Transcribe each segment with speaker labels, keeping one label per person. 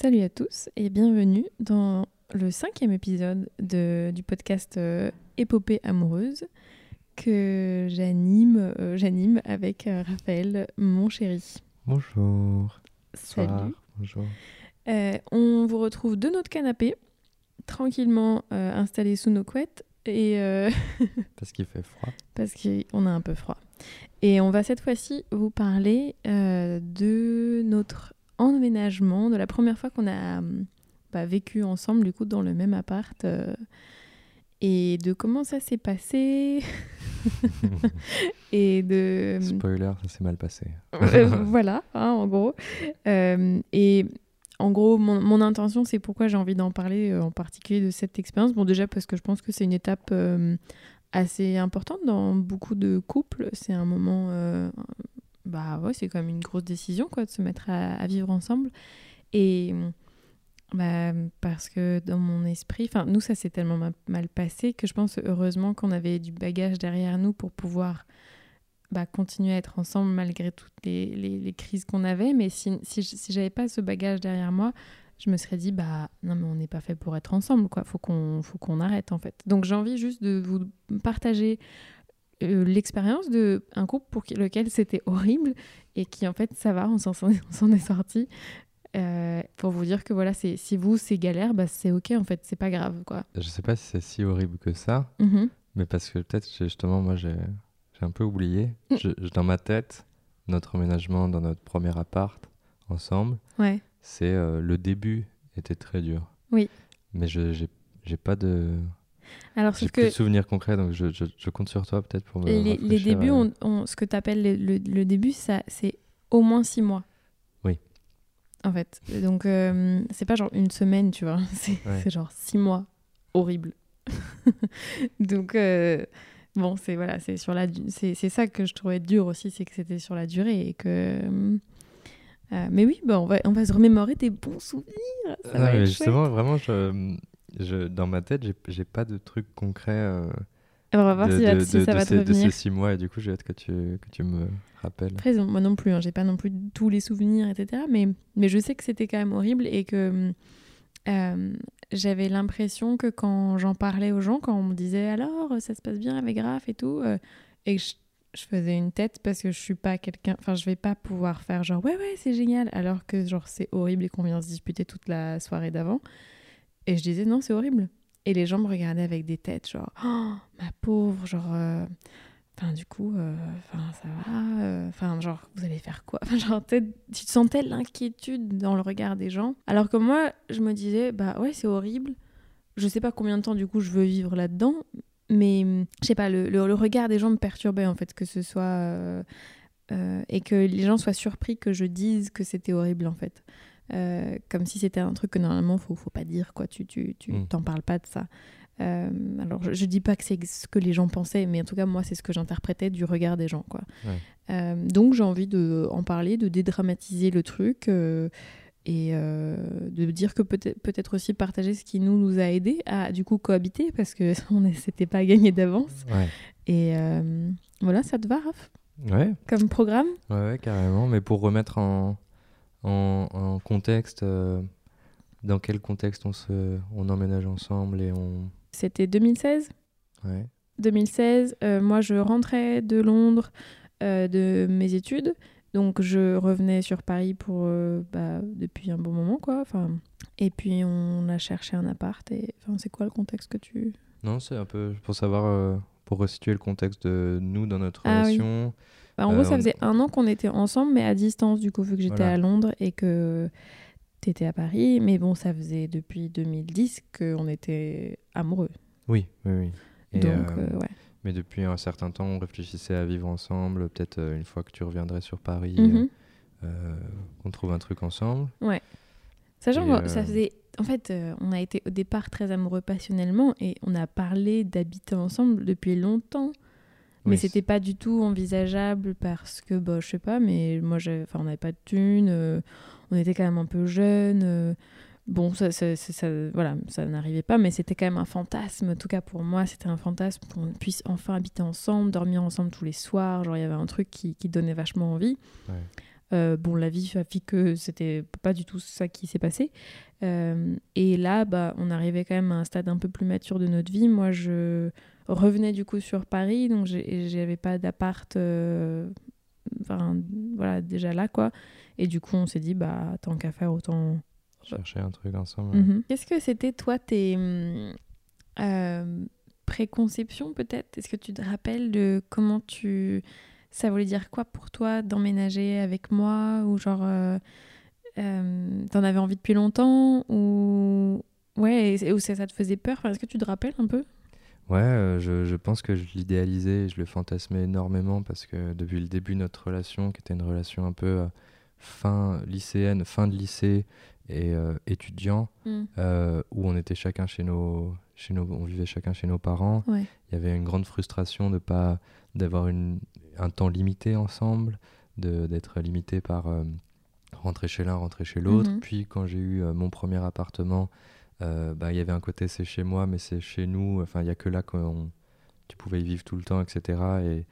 Speaker 1: Salut à tous et bienvenue dans le cinquième épisode de, du podcast euh, Épopée amoureuse que j'anime euh, j'anime avec euh, Raphaël, mon chéri.
Speaker 2: Bonjour.
Speaker 1: Salut.
Speaker 2: Soir. Bonjour.
Speaker 1: On vous retrouve de notre canapé, tranquillement installés sous nos couettes et euh,
Speaker 2: Parce qu'il fait froid.
Speaker 1: parce qu'on a un peu froid. Et on va cette fois-ci vous parler euh, de notre emménagement, de la première fois qu'on a hum, bah, vécu ensemble, du coup, dans le même appart, euh, et de comment ça s'est passé, et de...
Speaker 2: Spoiler, ça s'est mal passé.
Speaker 1: Euh, voilà, hein, en gros. Euh, et en gros, mon, mon intention, c'est pourquoi j'ai envie d'en parler euh, en particulier de cette expérience. Bon, déjà parce que je pense que c'est une étape assez importante dans beaucoup de couples. C'est un moment, bah ouais, c'est quand même une grosse décision, quoi, de se mettre à, vivre ensemble. Et bah, parce que dans mon esprit, enfin, nous, ça s'est tellement ma- mal passé que je pense heureusement qu'on avait du bagage derrière nous pour pouvoir bah, continuer à être ensemble malgré toutes les, les- crises qu'on avait. Mais si, si, si j'avais pas ce bagage derrière moi, je me serais dit, bah non, mais on n'est pas fait pour être ensemble, quoi. Faut qu'on faut qu'on arrête, en fait. Donc j'ai envie juste de vous partager euh, l'expérience de un couple pour lequel c'était horrible et qui, en fait, ça va, on s'en est sorti. Euh, pour vous dire que voilà, c'est si vous c'est galère, bah c'est ok en fait, c'est pas grave quoi.
Speaker 2: Je sais pas si c'est si horrible que ça,
Speaker 1: Mhm.
Speaker 2: mais parce que peut-être justement, moi, j'ai j'ai un peu oublié.
Speaker 1: Mm.
Speaker 2: Je- dans ma tête, notre emménagement dans notre premier appart ensemble,
Speaker 1: Ouais.
Speaker 2: c'est euh, le début était très dur.
Speaker 1: Oui.
Speaker 2: Mais je j'ai pas de
Speaker 1: Alors
Speaker 2: j'ai
Speaker 1: sauf
Speaker 2: plus
Speaker 1: que
Speaker 2: de souvenirs concrets, donc je, je, je compte sur toi peut-être pour me
Speaker 1: les, les débuts,
Speaker 2: euh,
Speaker 1: on, on- ce que tu appelles le, le- le début, ça, c'est au moins six mois.
Speaker 2: Oui.
Speaker 1: En fait. Donc, euh, c'est pas genre une semaine, tu vois. C'est
Speaker 2: Ouais.
Speaker 1: genre six mois. Horrible. Donc, euh, bon, c'est voilà, c'est sur la, c'est c'est ça que je trouvais dur aussi, c'est que c'était sur la durée et que. euh, mais oui, bah, on, va, on va se remémorer des bons souvenirs. Ça
Speaker 2: Non,
Speaker 1: va
Speaker 2: mais
Speaker 1: être
Speaker 2: justement, vraiment, je, je, dans ma tête, j'ai- pas de trucs concrets. euh.
Speaker 1: On va voir
Speaker 2: de,
Speaker 1: si,
Speaker 2: de- de-
Speaker 1: ça
Speaker 2: de
Speaker 1: va te
Speaker 2: ces, de
Speaker 1: revenir.
Speaker 2: ces six mois et du coup j'ai hâte que tu, que tu me rappelles.
Speaker 1: Après, moi non plus, hein, j'ai pas non plus tous les souvenirs, etc. Mais, mais je sais que c'était quand même horrible et que euh, j'avais l'impression que quand j'en parlais aux gens, quand on me disait alors ça se passe bien avec Raph et tout, euh, et que je, je faisais une tête parce que je suis pas quelqu'un, enfin je vais pas pouvoir faire genre ouais ouais c'est génial alors que genre c'est horrible et qu'on vient se disputer toute la soirée d'avant. Et je disais non c'est horrible. Et les gens me regardaient avec des têtes genre oh, ma pauvre genre. euh, Enfin, du coup, euh, enfin, ça va. euh, Enfin, genre, vous allez faire quoi? Genre, tu te sentais l'inquiétude dans le regard des gens. Alors que moi, je me disais, bah ouais, c'est horrible. Je sais pas combien de temps, du coup, je veux vivre là-dedans. Mais, hum, je sais pas, le, le- regard des gens me perturbait, en fait, que ce soit. et que les gens soient surpris que je dise que c'était horrible, en fait. Euh, comme si c'était un truc que normalement, faut, faut pas dire, quoi. Tu tu, tu
Speaker 2: Mm.
Speaker 1: t'en parles pas de ça. Euh, alors, je, je dis pas que c'est ce que les gens pensaient, mais en tout cas, moi, c'est ce que j'interprétais du regard des gens, quoi.
Speaker 2: Ouais.
Speaker 1: Euh, donc, j'ai envie de en parler, de dédramatiser le truc et de dire que peut-être aussi partager ce qui nous nous a aidé à du coup cohabiter parce que c'était pas gagné d'avance.
Speaker 2: Ouais.
Speaker 1: Et voilà, ça te va, Raph,
Speaker 2: Ouais,
Speaker 1: comme programme?
Speaker 2: Ouais, ouais, carrément. Mais pour remettre en, en, en contexte, euh, dans quel contexte on, se, on emménage ensemble et on.
Speaker 1: C'était 2016.
Speaker 2: Ouais.
Speaker 1: 2016, euh, moi je rentrais de Londres euh, de mes études, donc je revenais sur Paris pour bah, depuis un bon moment quoi. Enfin, et puis on a cherché un appart et enfin c'est quoi le contexte que tu
Speaker 2: Non, c'est un peu pour savoir, pour resituer le contexte de nous dans notre
Speaker 1: Ah oui. Bah, en
Speaker 2: Euh,
Speaker 1: gros ça
Speaker 2: on-
Speaker 1: faisait un an qu'on était ensemble mais à distance du coup vu que j'étais
Speaker 2: Voilà.
Speaker 1: à Londres et que t'étais à Paris, mais bon ça faisait depuis 2010 qu'on était amoureux.
Speaker 2: Oui, oui, oui. Et,
Speaker 1: donc
Speaker 2: euh,
Speaker 1: euh, ouais.
Speaker 2: Mais depuis un certain temps, on réfléchissait à vivre ensemble. Peut-être euh, une fois que tu reviendrais sur Paris,
Speaker 1: Mhm.
Speaker 2: euh, qu'on trouve un truc ensemble.
Speaker 1: Sachant
Speaker 2: Et,
Speaker 1: que ça
Speaker 2: euh,
Speaker 1: faisait. En fait, euh, on a été au départ très amoureux passionnellement et on a parlé d'habiter ensemble depuis longtemps. Mais
Speaker 2: Oui,
Speaker 1: c'était pas du tout envisageable parce que, bah, je sais pas, mais moi, on n'avait pas de thunes, euh, on était quand même un peu jeunes. euh, bon, ça, ça, ça- ça- voilà, ça n'arrivait pas, mais c'était quand même un fantasme. En tout cas, pour moi, c'était un fantasme qu'on puisse enfin habiter ensemble, dormir ensemble tous les soirs. Genre, il y avait un truc qui, qui donnait vachement envie.
Speaker 2: Ouais.
Speaker 1: Euh, bon, la vie a fait que c'était pas du tout ça qui s'est passé. Euh, et là, bah, on arrivait quand même à un stade un peu plus mature de notre vie. Moi, je revenais du coup sur Paris, donc j'avais pas d'appart, enfin, voilà, déjà là, quoi. Et du coup, on s'est dit, bah, tant qu'à faire, autant
Speaker 2: chercher un truc ensemble.
Speaker 1: Mhm. Qu'est-ce que c'était, toi, tes préconceptions, peut-être? Est-ce que tu te rappelles de comment tu ça voulait dire quoi pour toi d'emménager avec moi? Ou genre euh, euh, t'en avais envie depuis longtemps? Ou ouais ou ça, ça te faisait peur? Est-ce que tu te rappelles un peu?
Speaker 2: Ouais euh, je, je, pense que je l'idéalisais je le fantasmais énormément parce que depuis le début de notre relation qui était une relation un peu fin lycéenne fin de lycée et étudiant mm. où on était chacun chez nos chez nos on vivait chacun chez nos parents il y avait une grande frustration de pas d'avoir une un temps limité ensemble, d'être limité par euh, rentrer chez l'un, rentrer chez l'autre. Mhm. Puis quand j'ai eu euh, mon premier appartement, euh, bah, il y avait un côté c'est chez moi, mais c'est chez nous. Enfin, il n'y a que là que tu pouvais y vivre tout le temps, etc. Et,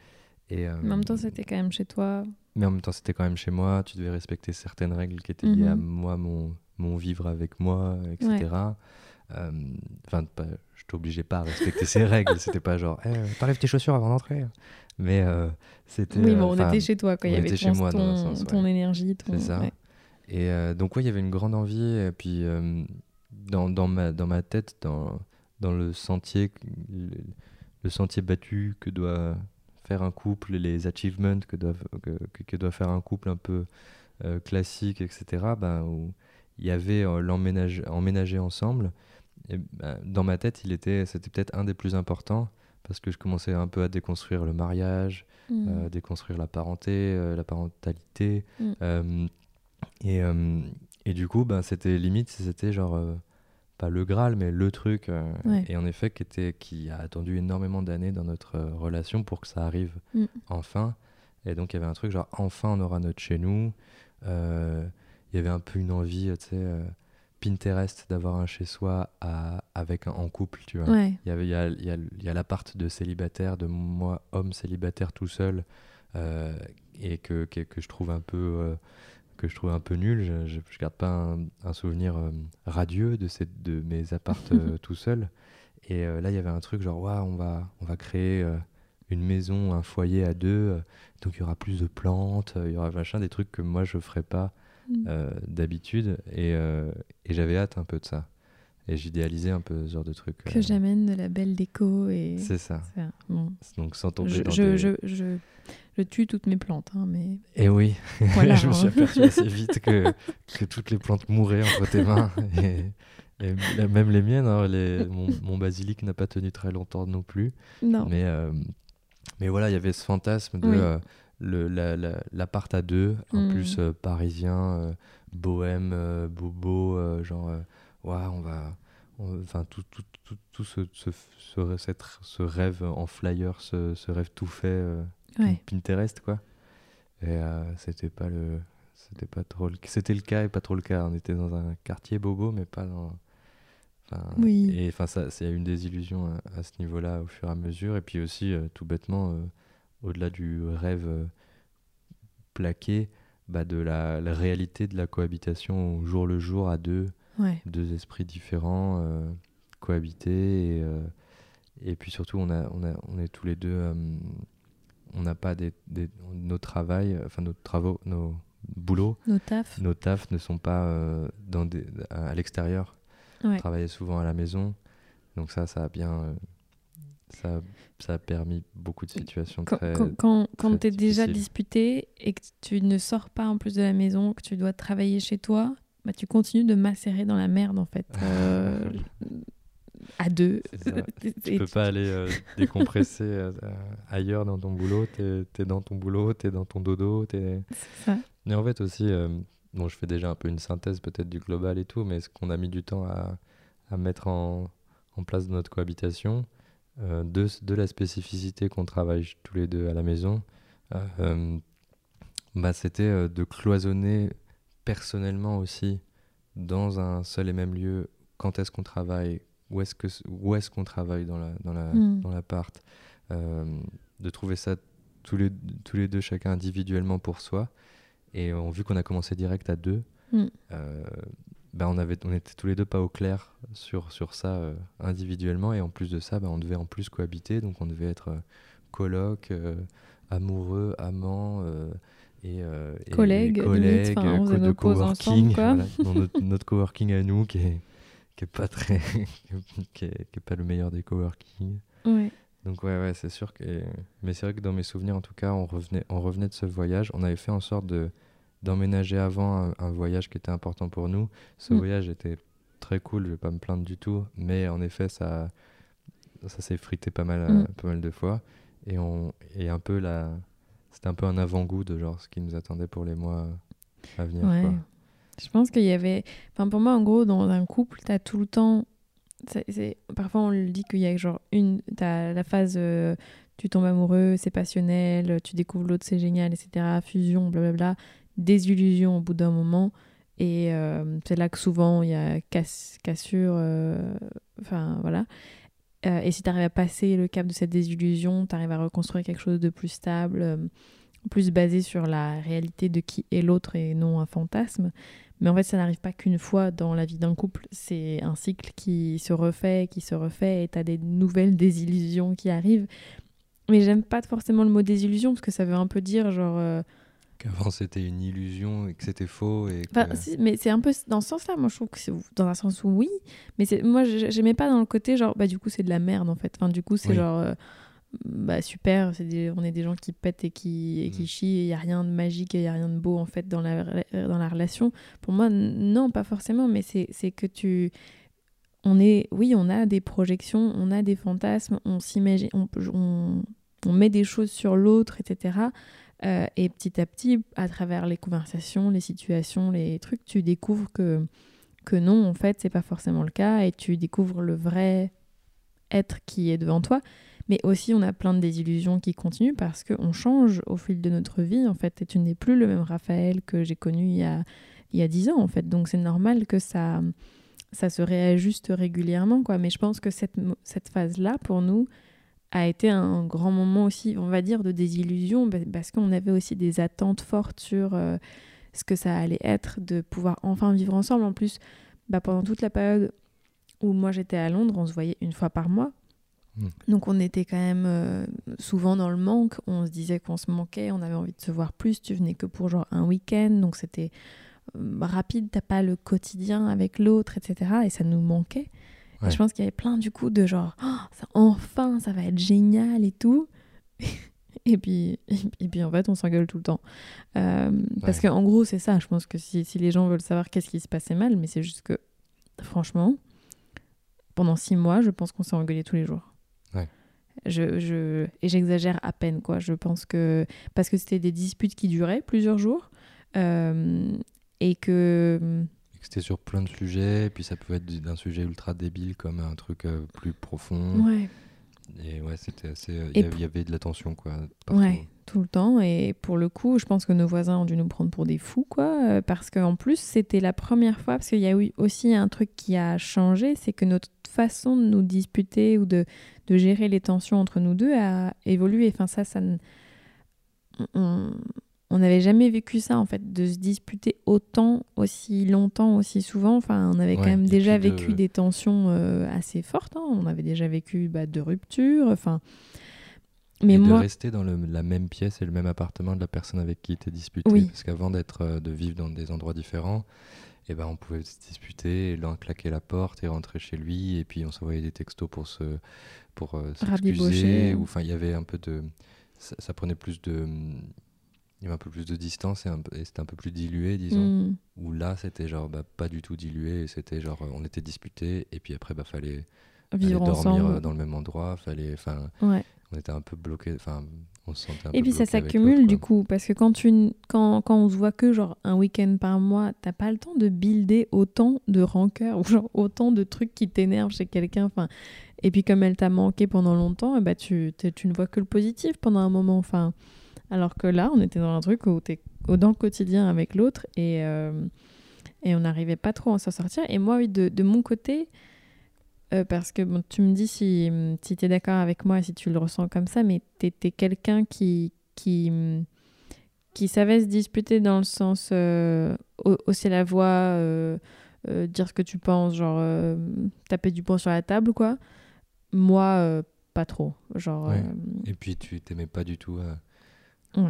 Speaker 1: et, en même temps, c'était quand même chez toi.
Speaker 2: Mais en même temps, c'était quand même chez moi. Tu devais respecter certaines règles qui étaient liées à mhm. moi, mon, mon vivre avec moi, etc. Enfin, je t'obligeais pas à respecter ces règles. C'était pas genre, eh, t'enlèves tes chaussures avant d'entrer. Mais euh, c'était.
Speaker 1: Oui, bon, on était chez toi, quand Il y avait chez moi, ton, ton énergie.
Speaker 2: C'est ça. Et euh, donc, oui, il y avait une grande envie. Et puis, euh, dans, dans, ma, dans ma tête, dans, dans le sentier, le, sentier battu que doit faire un couple, les achievements que doit, que, que doit faire un couple un peu classique, etc., ben, où il y avait l'emménager ensemble. Et, ben, dans ma tête, il était, c'était peut-être un des plus importants parce que je commençais un peu à déconstruire le mariage, mmh. euh, déconstruire la parenté, euh, la parentalité. Mmh. Euh, et, et, du coup, ben, c'était limite, c'était genre, pas le Graal, mais le truc. Et en effet, qui, était, qui a attendu énormément d'années dans notre relation pour que ça arrive mmh. enfin. Et donc, il y avait un truc genre, enfin, on aura notre chez nous. Il y avait un peu une envie, tu sais Pinterest d'avoir un chez soi avec un, en couple, tu vois. Il y il y a, y a, l'appart de célibataire, de moi homme célibataire tout seul, euh, et que, que, que, je trouve un peu euh, que je trouve un peu nul. Je, je, garde pas un, souvenir euh, radieux de mes appartes tout seul. Et là il y avait un truc genre on va on va créer une maison, un foyer à deux, donc il y aura plus de plantes, il y aura machin des trucs que moi je ferais pas Mm. Euh, d'habitude. Et, euh, et j'avais hâte un peu de ça. Et j'idéalisais un peu ce genre de truc.
Speaker 1: Que euh. j'amène de la belle déco. et
Speaker 2: C'est ça. Donc sans tomber
Speaker 1: je,
Speaker 2: dans
Speaker 1: je, je, je, je, tue toutes mes plantes. Hein, mais...
Speaker 2: Et oui, voilà, je me suis aperçu assez vite que, que toutes les plantes mouraient entre tes mains. Et, et même les miennes, hein, les, mon, mon, basilic n'a pas tenu très longtemps non plus.
Speaker 1: Non.
Speaker 2: Mais, mais voilà, il y avait ce fantasme de l'appart la, à deux, en hmm. plus euh, parisien, euh, bohème, euh, bobo, genre, ouais, on va. Enfin, tout, tout, tout, tout ce, ce, ce, ce, rêve en flyer, ce, ce rêve tout fait, Pinterest, quoi. Et c'était pas le. C'était pas trop le... C'était le cas et pas trop le cas. On était dans un quartier bobo, mais pas dans.
Speaker 1: oui.
Speaker 2: Et enfin, ça, c'est une désillusion à, à ce niveau-là au fur et à mesure. Et puis aussi, tout bêtement, au-delà du rêve euh, plaqué, bah de la, réalité de la cohabitation au jour le jour à deux, deux esprits différents, euh, cohabiter. Et, euh, et puis surtout, on, a, on, a, on est tous les deux, on n'a pas des, des, nos enfin nos travaux, nos boulots,
Speaker 1: nos tafs,
Speaker 2: nos tafs ne sont pas dans des, à, l'extérieur. On travaille souvent à la maison. Donc ça, ça a bien ça, ça, a permis beaucoup de situations
Speaker 1: quand,
Speaker 2: très.
Speaker 1: Quand, quand, tu es déjà disputé et que tu ne sors pas en plus de la maison, que tu dois travailler chez toi, bah, tu continues de macérer dans la merde en fait. Euh, à deux.
Speaker 2: tu peux pas aller euh, décompresser euh, ailleurs dans ton boulot. Tu es, dans ton boulot, tu es dans ton dodo. Es...
Speaker 1: Ça.
Speaker 2: Mais en fait aussi, bon, je fais déjà un peu une synthèse peut-être du global et tout, mais ce qu'on a mis du temps à, à mettre en, en place dans notre cohabitation, de, de, la spécificité qu'on travaille tous les deux à la maison, bah, c'était de cloisonner personnellement aussi dans un seul et même lieu quand est-ce qu'on travaille, où est-ce que où est-ce qu'on travaille dans la dans la hmm. dans l'appart, de trouver ça tous les tous les deux chacun individuellement pour soi Et on, vu qu'on a commencé direct à deux,
Speaker 1: Mm.
Speaker 2: euh, bah, on, avait, on était tous les deux pas au clair sur, sur ça euh, individuellement. Et en plus de ça, bah, on devait en plus cohabiter. Donc on devait être euh, coloc, euh, amoureux, amant. Et, euh, et-
Speaker 1: Collègues, limite,
Speaker 2: collègues,
Speaker 1: on faisait
Speaker 2: de
Speaker 1: nos pauses
Speaker 2: coworking,
Speaker 1: ensemble, quoi.
Speaker 2: voilà, dans notre, notre coworking à nous qui est, qui est pas très qui est, qui est pas le meilleur des coworking
Speaker 1: Ouais.
Speaker 2: donc ouais, ouais, c'est sûr que. Mais c'est vrai que dans mes souvenirs, en tout cas, on revenait, on revenait de ce voyage. On avait fait en sorte de d'emménager avant un, un voyage qui était important pour nous. Ce
Speaker 1: Mm.
Speaker 2: voyage était très cool, je vais pas me plaindre du tout. Mais en effet, ça, ça s'est frité pas mal,
Speaker 1: Mm.
Speaker 2: pas mal de fois. Et on, et un peu la, c'était un peu un avant-goût de genre ce qui nous attendait pour les mois à venir. Quoi.
Speaker 1: Je pense qu'il y avait. Enfin, pour moi, en gros, dans un couple, t'as tout le temps. Parfois, on le dit qu'il y a genre une. T'as la phase. euh, tu tombes amoureux, c'est passionnel, tu découvres l'autre, c'est génial, etc. Fusion, blablabla. Désillusion au bout d'un moment. Et euh, c'est là que souvent il y a casse, cassure. euh, Enfin, voilà. Euh, et si tu arrives à passer le cap de cette désillusion, tu arrives à reconstruire quelque chose de plus stable, euh, plus basé sur la réalité de qui est l'autre et non un fantasme. Mais en fait, ça n'arrive pas qu'une fois dans la vie d'un couple. C'est un cycle qui se refait, qui se refait, et tu as des nouvelles désillusions qui arrivent. Mais j'aime pas forcément le mot désillusion, parce que ça veut un peu dire genre... euh,
Speaker 2: Qu'avant c'était une illusion et que c'était faux. Et que-
Speaker 1: mais c'est un peu dans ce sens-là. Moi, je trouve que c'est dans un sens où oui, mais moi, j'ai- j'aimais pas dans le côté genre bah du coup c'est de la merde en fait. Enfin, du coup c'est
Speaker 2: Oui.
Speaker 1: genre euh, bah super, des- on est des gens qui pètent et qui et qui
Speaker 2: Mm.
Speaker 1: chient. Il y a rien de magique, il y a rien de beau en fait dans la dans la relation. Pour moi, non, pas forcément, mais c'est c'est que tu on est oui, on a des projections, on a des fantasmes, on s'imagine, on, on, on met des choses sur l'autre, etc. Euh, et petit à petit, à travers les conversations, les situations, les trucs, tu découvres que, que non, en fait, c'est pas forcément le cas et tu découvres le vrai être qui est devant toi. Mais aussi, on a plein de désillusions qui continuent parce qu'on change au fil de notre vie, en fait. Et tu n'es plus le même Raphaël que j'ai connu il y a, il y a 10 ans, en fait. Donc, c'est normal que ça, ça se réajuste régulièrement, quoi. Mais je pense que cette, cette phase-là, pour nous, a été un grand moment aussi, on va dire, de désillusion, parce qu'on avait aussi des attentes fortes sur euh, ce que ça allait être, de pouvoir enfin vivre ensemble. En plus, bah, pendant toute la période où moi j'étais à Londres, on se voyait une fois par mois.
Speaker 2: Mm.
Speaker 1: Donc on était quand même euh, souvent dans le manque, on se disait qu'on se manquait, on avait envie de se voir plus, tu venais que pour genre un week-end, donc c'était euh, rapide, t'as pas le quotidien avec l'autre, etc. Et ça nous manquait. Et je pense qu'il y avait plein du coup de genre, Oh, enfin, ça va être génial et tout. et, puis, et puis en fait, on s'engueule tout le temps. Euh, Parce
Speaker 2: Ouais.
Speaker 1: qu'en gros, c'est ça. Je pense que si, si les gens veulent savoir qu'est-ce qui se passait mal, mais c'est juste que, franchement, pendant six mois, je pense qu'on s'est engueulé tous les jours.
Speaker 2: Ouais.
Speaker 1: Je, je, et j'exagère à peine, quoi. Je pense que. Parce que c'était des disputes qui duraient plusieurs jours. euh, et que.
Speaker 2: C'était sur plein de sujets, et puis ça pouvait être d'un sujet ultra débile comme un truc euh, plus profond.
Speaker 1: Ouais.
Speaker 2: Et ouais, c'était assez. euh, Il y, avait-
Speaker 1: pour-
Speaker 2: il y avait de la tension, quoi. partout.
Speaker 1: Ouais, tout le temps. Et pour le coup, je pense que nos voisins ont dû nous prendre pour des fous, quoi. euh, Parce qu'en plus, c'était la première fois, parce qu'il y a eu aussi un truc qui a changé, c'est que notre façon de nous disputer ou de, de gérer les tensions entre nous deux a évolué. Enfin, ça, ça. On on n'avait jamais vécu ça, en fait, de se disputer autant, aussi longtemps, aussi souvent. Enfin, on avait quand même
Speaker 2: et
Speaker 1: déjà
Speaker 2: de-
Speaker 1: vécu des tensions euh, assez fortes. hein. On avait déjà vécu bah, de ruptures. Enfin. Mais
Speaker 2: et
Speaker 1: moi.
Speaker 2: de rester dans le- la même pièce et le même appartement de la personne avec qui tu disputé.
Speaker 1: Oui.
Speaker 2: Parce qu'avant d'être, euh, de vivre dans des endroits différents, eh ben, on pouvait se disputer, l'un claquer la porte et rentrer chez lui, et puis on s'envoyait des textos pour se pour euh,
Speaker 1: Rabibocher.
Speaker 2: s'excuser. ou Enfin, il y avait un peu de. Ça, ça prenait plus de. Il y avait un peu plus de distance et, c'était un peu plus dilué, disons.
Speaker 1: hmm.
Speaker 2: Où là, c'était genre bah, pas du tout dilué, c'était genre on était disputés, et puis après, bah, fallait
Speaker 1: vivre
Speaker 2: dormir
Speaker 1: ensemble.
Speaker 2: euh, dans le même endroit, fallait. Enfin,
Speaker 1: Ouais.
Speaker 2: on était un peu bloqué, enfin, on se sentait un
Speaker 1: Et
Speaker 2: peu
Speaker 1: puis ça s'accumule du coup, parce que quand, tu, quand, quand on se voit que genre un week-end par mois, t'as pas le temps de builder autant de rancœur ou genre autant de trucs qui t'énervent chez quelqu'un. Enfin, et puis comme elle t'a manqué pendant longtemps, et bah tu, tu ne vois que le positif pendant un moment. Enfin, alors que là, on était dans un truc où t'es au- dans le quotidien avec l'autre et, euh, et on n'arrivait pas trop à s'en sortir. Et moi, oui, de, de mon côté, euh, parce que bon, tu me dis si, si tu es d'accord avec moi, si tu le ressens comme ça, mais tu es, quelqu'un qui, qui, qui savaient se disputer dans le sens euh, hausser la voix, dire ce que tu penses, genre taper du poing sur la table, quoi. Moi, pas trop. Genre,
Speaker 2: Et puis, tu t'aimais pas du tout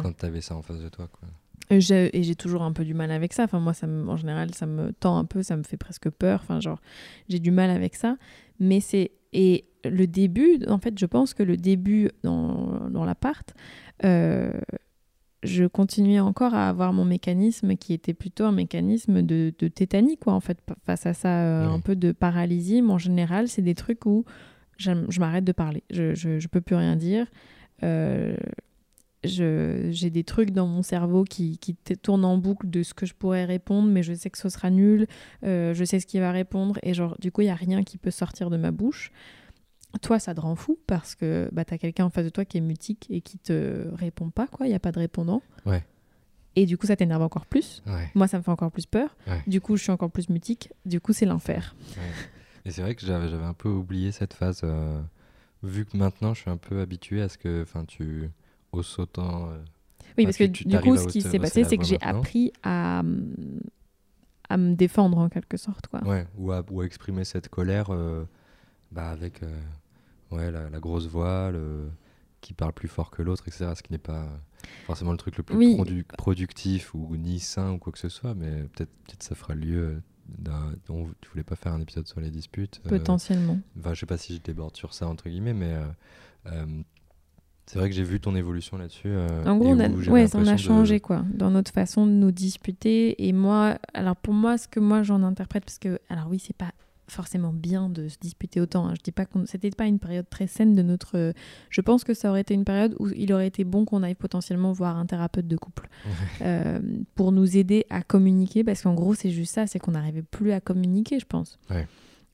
Speaker 2: quand tu avais ça en face de toi, quoi.
Speaker 1: Et j'ai toujours un peu du mal avec ça. Enfin, moi, ça en général, ça me tend un peu, ça me fait presque peur. Enfin, genre, j'ai du mal avec ça. Mais c'est. Et le début, en fait, je pense que le début dans, dans l'appart, euh, je continuais encore à avoir mon mécanisme qui était plutôt un mécanisme de, de tétanie, quoi, en fait, face à ça, euh, un peu de paralysie. Mais en général, c'est des trucs où je, m'arrête de parler. Je, je, je, peux plus rien dire. Euh, j'ai des trucs dans mon cerveau qui, qui tournent en boucle de ce que je pourrais répondre, mais je sais que ce sera nul, euh, je sais ce qu'il va répondre, et genre, du coup, il n'y a rien qui peut sortir de ma bouche. Toi, ça te rend fou parce que bah, tu as quelqu'un en face de toi qui est mutique et qui te répond pas, quoi, il n'y a pas de répondant.
Speaker 2: Ouais.
Speaker 1: Et du coup, ça t'énerve encore plus.
Speaker 2: Ouais.
Speaker 1: Moi, ça me fait encore plus peur. Du coup, je suis encore plus mutique. Du coup, c'est l'enfer.
Speaker 2: Et c'est vrai que j'avais un peu oublié cette phase, euh, vu que maintenant, je suis un peu habitué à ce que tu au sautant. Euh,
Speaker 1: oui, parce que, du coup, ce qui s'est passé, c'est que j'ai appris à, à me défendre en quelque sorte. Quoi.
Speaker 2: Ouais, ou à, ou à exprimer cette colère euh, bah, avec euh, ouais, la, la, grosse voix, le, qui parle plus fort que l'autre, etc. Ce qui n'est pas forcément le truc le plus productif ou ni sain ou quoi que ce soit, mais peut-être peut ça fera lieu. Dont tu voulais pas faire un épisode sur les disputes.
Speaker 1: Potentiellement.
Speaker 2: Enfin, je sais pas si je déborde sur ça, entre guillemets, mais c'est vrai que j'ai vu ton évolution là-dessus. Euh,
Speaker 1: en gros, on a, ouais, on a changé quoi, dans notre façon de nous disputer. Et moi, alors pour moi, ce que moi j'en interprète, parce que, alors oui, c'est pas forcément bien de se disputer autant. Hein. Je dis pas que c'était pas une période très saine de notre. Je pense que ça aurait été une période où il aurait été bon qu'on aille potentiellement voir un thérapeute de couple euh, pour nous aider à communiquer, parce qu'en gros, c'est juste ça, c'est qu'on n'arrivait plus à communiquer, je pense.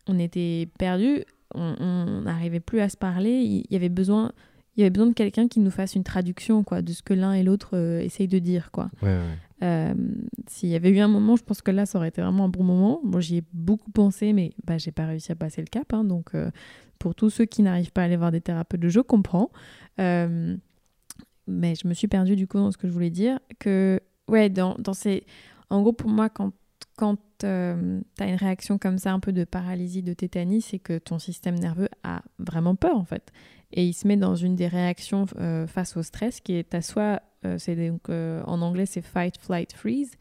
Speaker 1: On était perdus, on n'arrivait plus à se parler. Il y avait besoin il y avait besoin de quelqu'un qui nous fasse une traduction quoi, de ce que l'un et l'autre euh, essayent de dire. quoi. Euh, s'il y avait eu un moment, je pense que là, ça aurait été vraiment un bon moment. Moi, j'y ai beaucoup pensé, mais bah, j'ai pas réussi à passer le cap. Hein, donc, euh, pour tous ceux qui n'arrivent pas à aller voir des thérapeutes, je comprends. mais je me suis perdue du coup dans ce que je voulais dire. Que, ouais, dans, dans ces... En gros, pour moi, quand quand tu as une réaction comme ça, un peu de paralysie, de tétanie, c'est que ton système nerveux a vraiment peur en fait et il se met dans une des réactions euh, face au stress qui est à soit, euh, c'est donc euh, en anglais c'est fight, flight, freeze,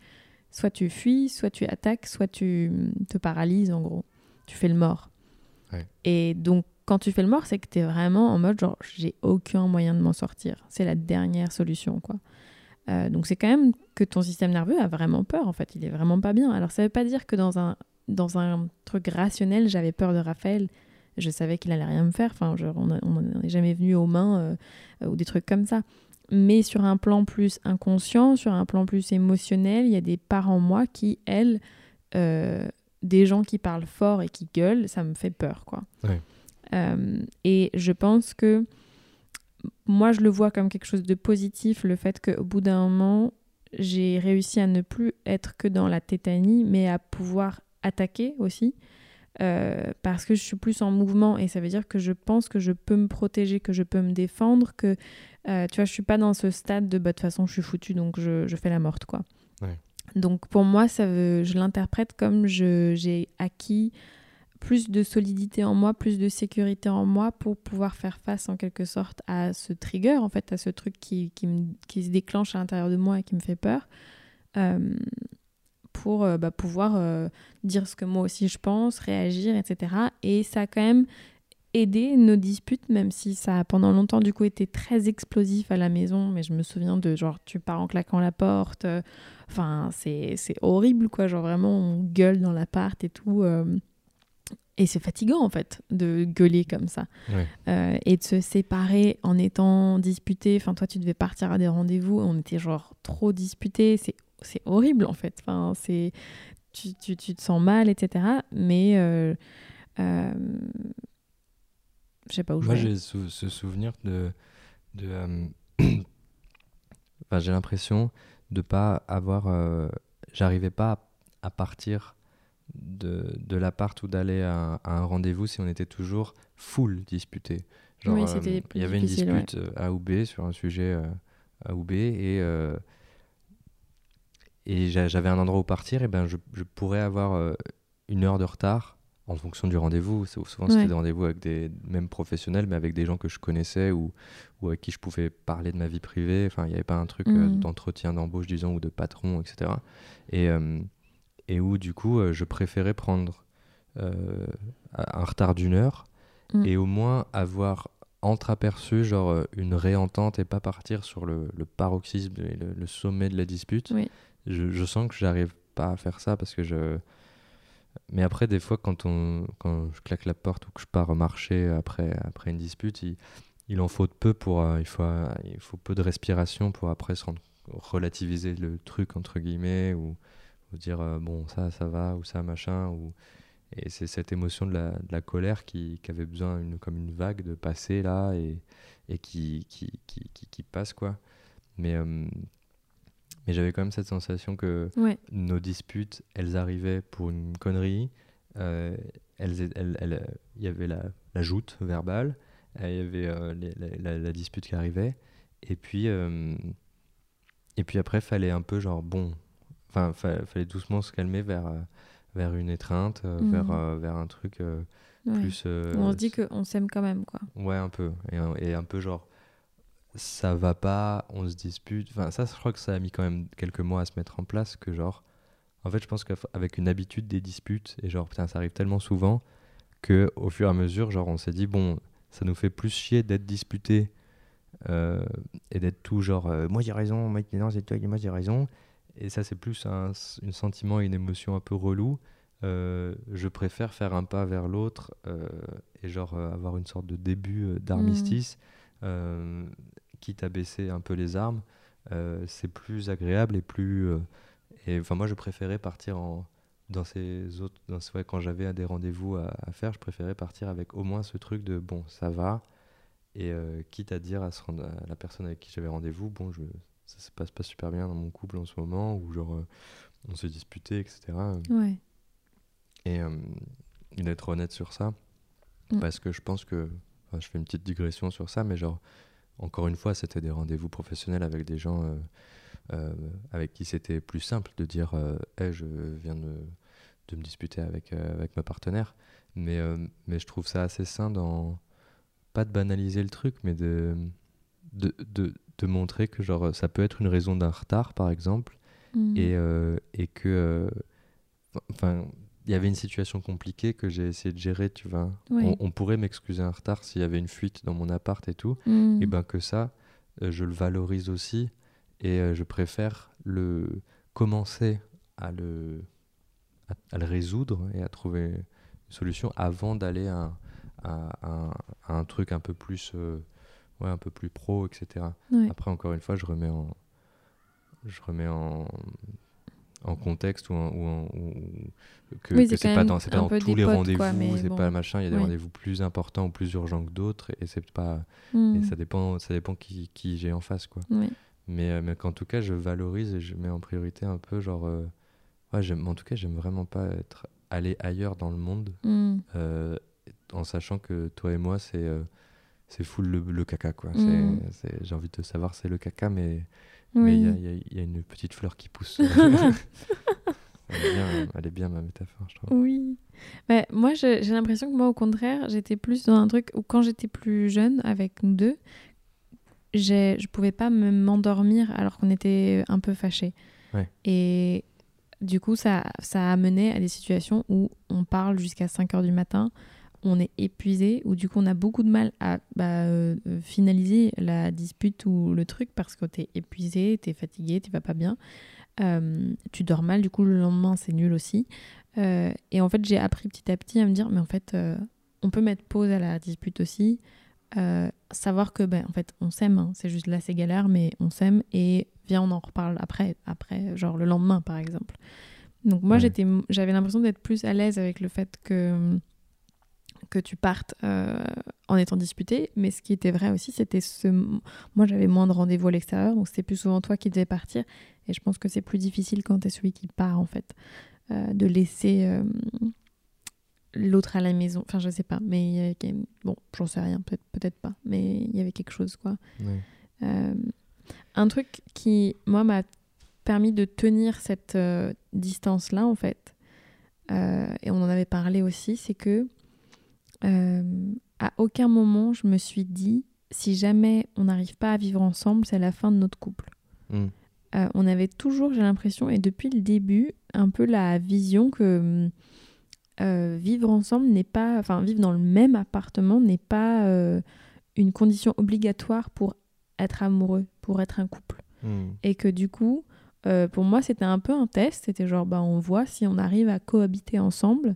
Speaker 1: soit tu fuis, soit tu attaques, soit tu mm, te paralyses en gros, tu fais le mort. Et donc quand tu fais le mort, c'est que tu es vraiment en mode genre j'ai aucun moyen de m'en sortir, c'est la dernière solution quoi. donc c'est quand même que ton système nerveux a vraiment peur en fait, il est vraiment pas bien. Alors ça veut pas dire que dans un dans un truc rationnel, j'avais peur de Raphaël je savais qu'il allait rien me faire. Enfin, on n'est jamais venu aux mains euh, ou des trucs comme ça. Mais sur un plan plus inconscient, sur un plan plus émotionnel, il y a des parts en moi qui, elles, euh, des gens qui parlent fort et qui gueulent, ça me fait peur, quoi. Euh, et je pense que moi, je le vois comme quelque chose de positif, le fait qu'au bout d'un moment, j'ai réussi à ne plus être que dans la tétanie, mais à pouvoir attaquer aussi. Euh, parce que je suis plus en mouvement et ça veut dire que je pense que je peux me protéger, que je peux me défendre, que euh, tu vois, je suis pas dans ce stade de bah, de toute façon je suis foutu donc je, je fais la morte quoi. Donc pour moi, ça veut, je l'interprète comme j'ai acquis plus de solidité en moi, plus de sécurité en moi pour pouvoir faire face en quelque sorte à ce trigger, en fait, à ce truc qui, qui, me, qui se déclenche à l'intérieur de moi et qui me fait peur. Euh, pour euh, bah, pouvoir euh, dire ce que moi aussi je pense, réagir, etc. Et ça a quand même aidé nos disputes, même si ça a pendant longtemps du coup été très explosif à la maison. Mais je me souviens de genre tu pars en claquant la porte. Euh, enfin, c'est horrible quoi. Genre vraiment on gueule dans l'appart et tout. et c'est fatigant en fait de gueuler comme ça. et de se séparer en étant disputé. Enfin, toi, tu devais partir à des rendez-vous. On était genre trop disputés. C'est c'est horrible en fait. Enfin, c'est tu, tu, tu, te sens mal, etc. Mais euh, euh, je sais pas où
Speaker 2: Moi, j'ai ce souvenir de. de euh, enfin, j'ai l'impression de pas avoir. Euh, j'arrivais pas à, partir de, de l'appart ou d'aller à, un rendez-vous si on était toujours full disputé.
Speaker 1: Genre,
Speaker 2: il y avait une dispute A ou B sur un sujet A ou B et et j'avais un endroit où partir, et ben je, je pourrais avoir une heure de retard en fonction du rendez-vous. Souvent, c'était des rendez-vous avec des mêmes professionnels, mais avec des gens que je connaissais ou, ou avec qui je pouvais parler de ma vie privée. Enfin, il n'y avait pas un truc mmh. d'entretien d'embauche, disons, ou de patron, etc. Et, et où, du coup, je préférais prendre un retard d'une heure mm. et au moins avoir entreaperçu genre euh, une réentente et pas partir sur le, paroxysme et le, sommet de la dispute. Je, sens que j'arrive pas à faire ça parce que je. Mais après, des fois, quand, on, quand je claque la porte ou que je pars marcher après, après une dispute, il, il en faut peu pour. Euh, il, faut, il faut peu de respiration pour après se rendre, relativiser le truc, entre guillemets, ou, dire euh, bon, ça, ça va, ou ça, machin, ou et c'est cette émotion de la, colère qui, qui, avait besoin, une, comme une vague, de passer là et, et qui, qui, qui, passe, quoi. Mais, euh, mais j'avais quand même cette sensation que nos disputes, elles arrivaient pour une connerie. Euh, elles, elles, il y avait la, la joute verbale, il y avait euh, la, la, dispute qui arrivait. Et puis, et puis après, fallait un peu genre, bon, enfin, fallait doucement se calmer vers vers une étreinte, euh, vers, mhm. euh, vers un truc euh, plus.
Speaker 1: on se dit qu'on s'aime quand même, quoi.
Speaker 2: Ouais, un peu. Et, et, un peu genre, ça va pas, on se dispute. Enfin, ça, je crois que ça a mis quand même quelques mois à se mettre en place, que genre. En fait, je pense qu'avec une habitude des disputes, et genre, putain, ça arrive tellement souvent, que au fur et à mesure, genre, on s'est dit, bon, ça nous fait plus chier d'être disputé et d'être tout genre, moi j'ai raison, moi, non, c'est toi, moi j'ai raison. Et ça, c'est plus un, sentiment et une émotion un peu relou. Euh, je préfère faire un pas vers l'autre euh, et genre euh, avoir une sorte de début d'armistice, mmh. Quitte à baisser un peu les armes. c'est plus agréable et plus. et enfin, moi, je préférais partir en, dans ces autres. Dans, ouais, quand j'avais des rendez-vous à, à, faire, je préférais partir avec au moins ce truc de bon, ça va. Et quitte à dire à, se rendre, à la personne avec qui j'avais rendez-vous, bon, je, ça se passe pas super bien dans mon couple en ce moment, ou genre euh, on s'est disputé, etc. Ouais. Et, euh, d'être honnête sur ça, mm. parce que je pense que, je fais une petite digression sur ça, mais genre, encore une fois, c'était des rendez-vous professionnels avec des gens euh, euh, avec qui c'était plus simple de dire hey, je viens de, de me disputer avec, avec ma partenaire. Mais, mais je trouve ça assez sain dans. Pas de banaliser le truc, mais de, de, de, de montrer que genre ça peut être une raison d'un retard par exemple mm. et, euh, et que euh, enfin il y avait une situation compliquée que j'ai essayé de gérer tu vois on, pourrait m'excuser un retard s'il y avait une fuite dans mon appart et tout mm. et ben que ça euh, je le valorise aussi et je préfère le commencer à le à, le résoudre et à trouver une solution avant d'aller à, à, un truc un peu plus ouais, un peu plus pro, etc. Après, encore une fois, je remets en, je remets en, en contexte ou, ou, que, que c'est pas dans, pas dans tous les rendez-vous, c'est pas machin, il y a des rendez-vous plus importants ou plus urgents que d'autres et c'est pas et hmm. ça dépend ça dépend qui, qui j'ai en face quoi. Mais, euh, mais qu'en tout cas, je valorise et je mets en priorité un peu genre euh, ouais, en tout cas, j'aime vraiment pas être aller ailleurs dans le monde hmm. euh, en sachant que toi et moi c'est c'est full le, caca quoi. Mm. J'ai envie de savoir c'est le caca, mais il y, a une petite fleur qui pousse. elle, est bien, ma métaphore, je trouve.
Speaker 1: Oui. Bah, moi, j'ai l'impression que moi, au contraire, j'étais plus dans un truc où quand j'étais plus jeune, avec nous deux, je pouvais pas m'endormir alors qu'on était un peu fâchés. Et du coup, ça, ça a mené à des situations où on parle jusqu'à 5 heures du matin, on est épuisé ou du coup on a beaucoup de mal à bah, euh, finaliser la dispute ou le truc parce que t'es épuisé, t'es fatigué, tu vas pas bien, euh, tu dors mal, du coup le lendemain c'est nul aussi. Euh, et en fait j'ai appris petit à petit à me dire mais en fait on peut mettre pause à la dispute aussi, savoir que ben en fait on s'aime, hein. c'est juste là c'est galère mais on s'aime et viens on en reparle après, après genre le lendemain par exemple. Donc moi j'étais j'avais l'impression d'être plus à l'aise avec le fait que que tu partes euh, en étant disputé. Mais ce qui était vrai aussi, c'était ce. Moi, j'avais moins de rendez-vous à l'extérieur, donc c'était plus souvent toi qui devais partir. Et je pense que c'est plus difficile quand tu es celui qui part, en fait, euh, de laisser euh, l'autre à la maison. Enfin, je sais pas, mais bon, j'en sais rien, peut-être peut pas, mais il y avait quelque chose, quoi. un truc qui, moi, m'a permis de tenir cette distance-là, en fait, et on en avait parlé aussi, c'est que à aucun moment je me suis dit, si jamais on n'arrive pas à vivre ensemble, c'est la fin de notre couple.
Speaker 2: Mm.
Speaker 1: Euh, on avait toujours, j'ai l'impression, et depuis le début, un peu la vision que euh, vivre ensemble n'est pas, enfin vivre dans le même appartement n'est pas euh, une condition obligatoire pour être amoureux, pour être un couple.
Speaker 2: Mm.
Speaker 1: Et que du coup, euh, pour moi, c'était un peu un test. C'était genre, bah, on voit si on arrive à cohabiter ensemble.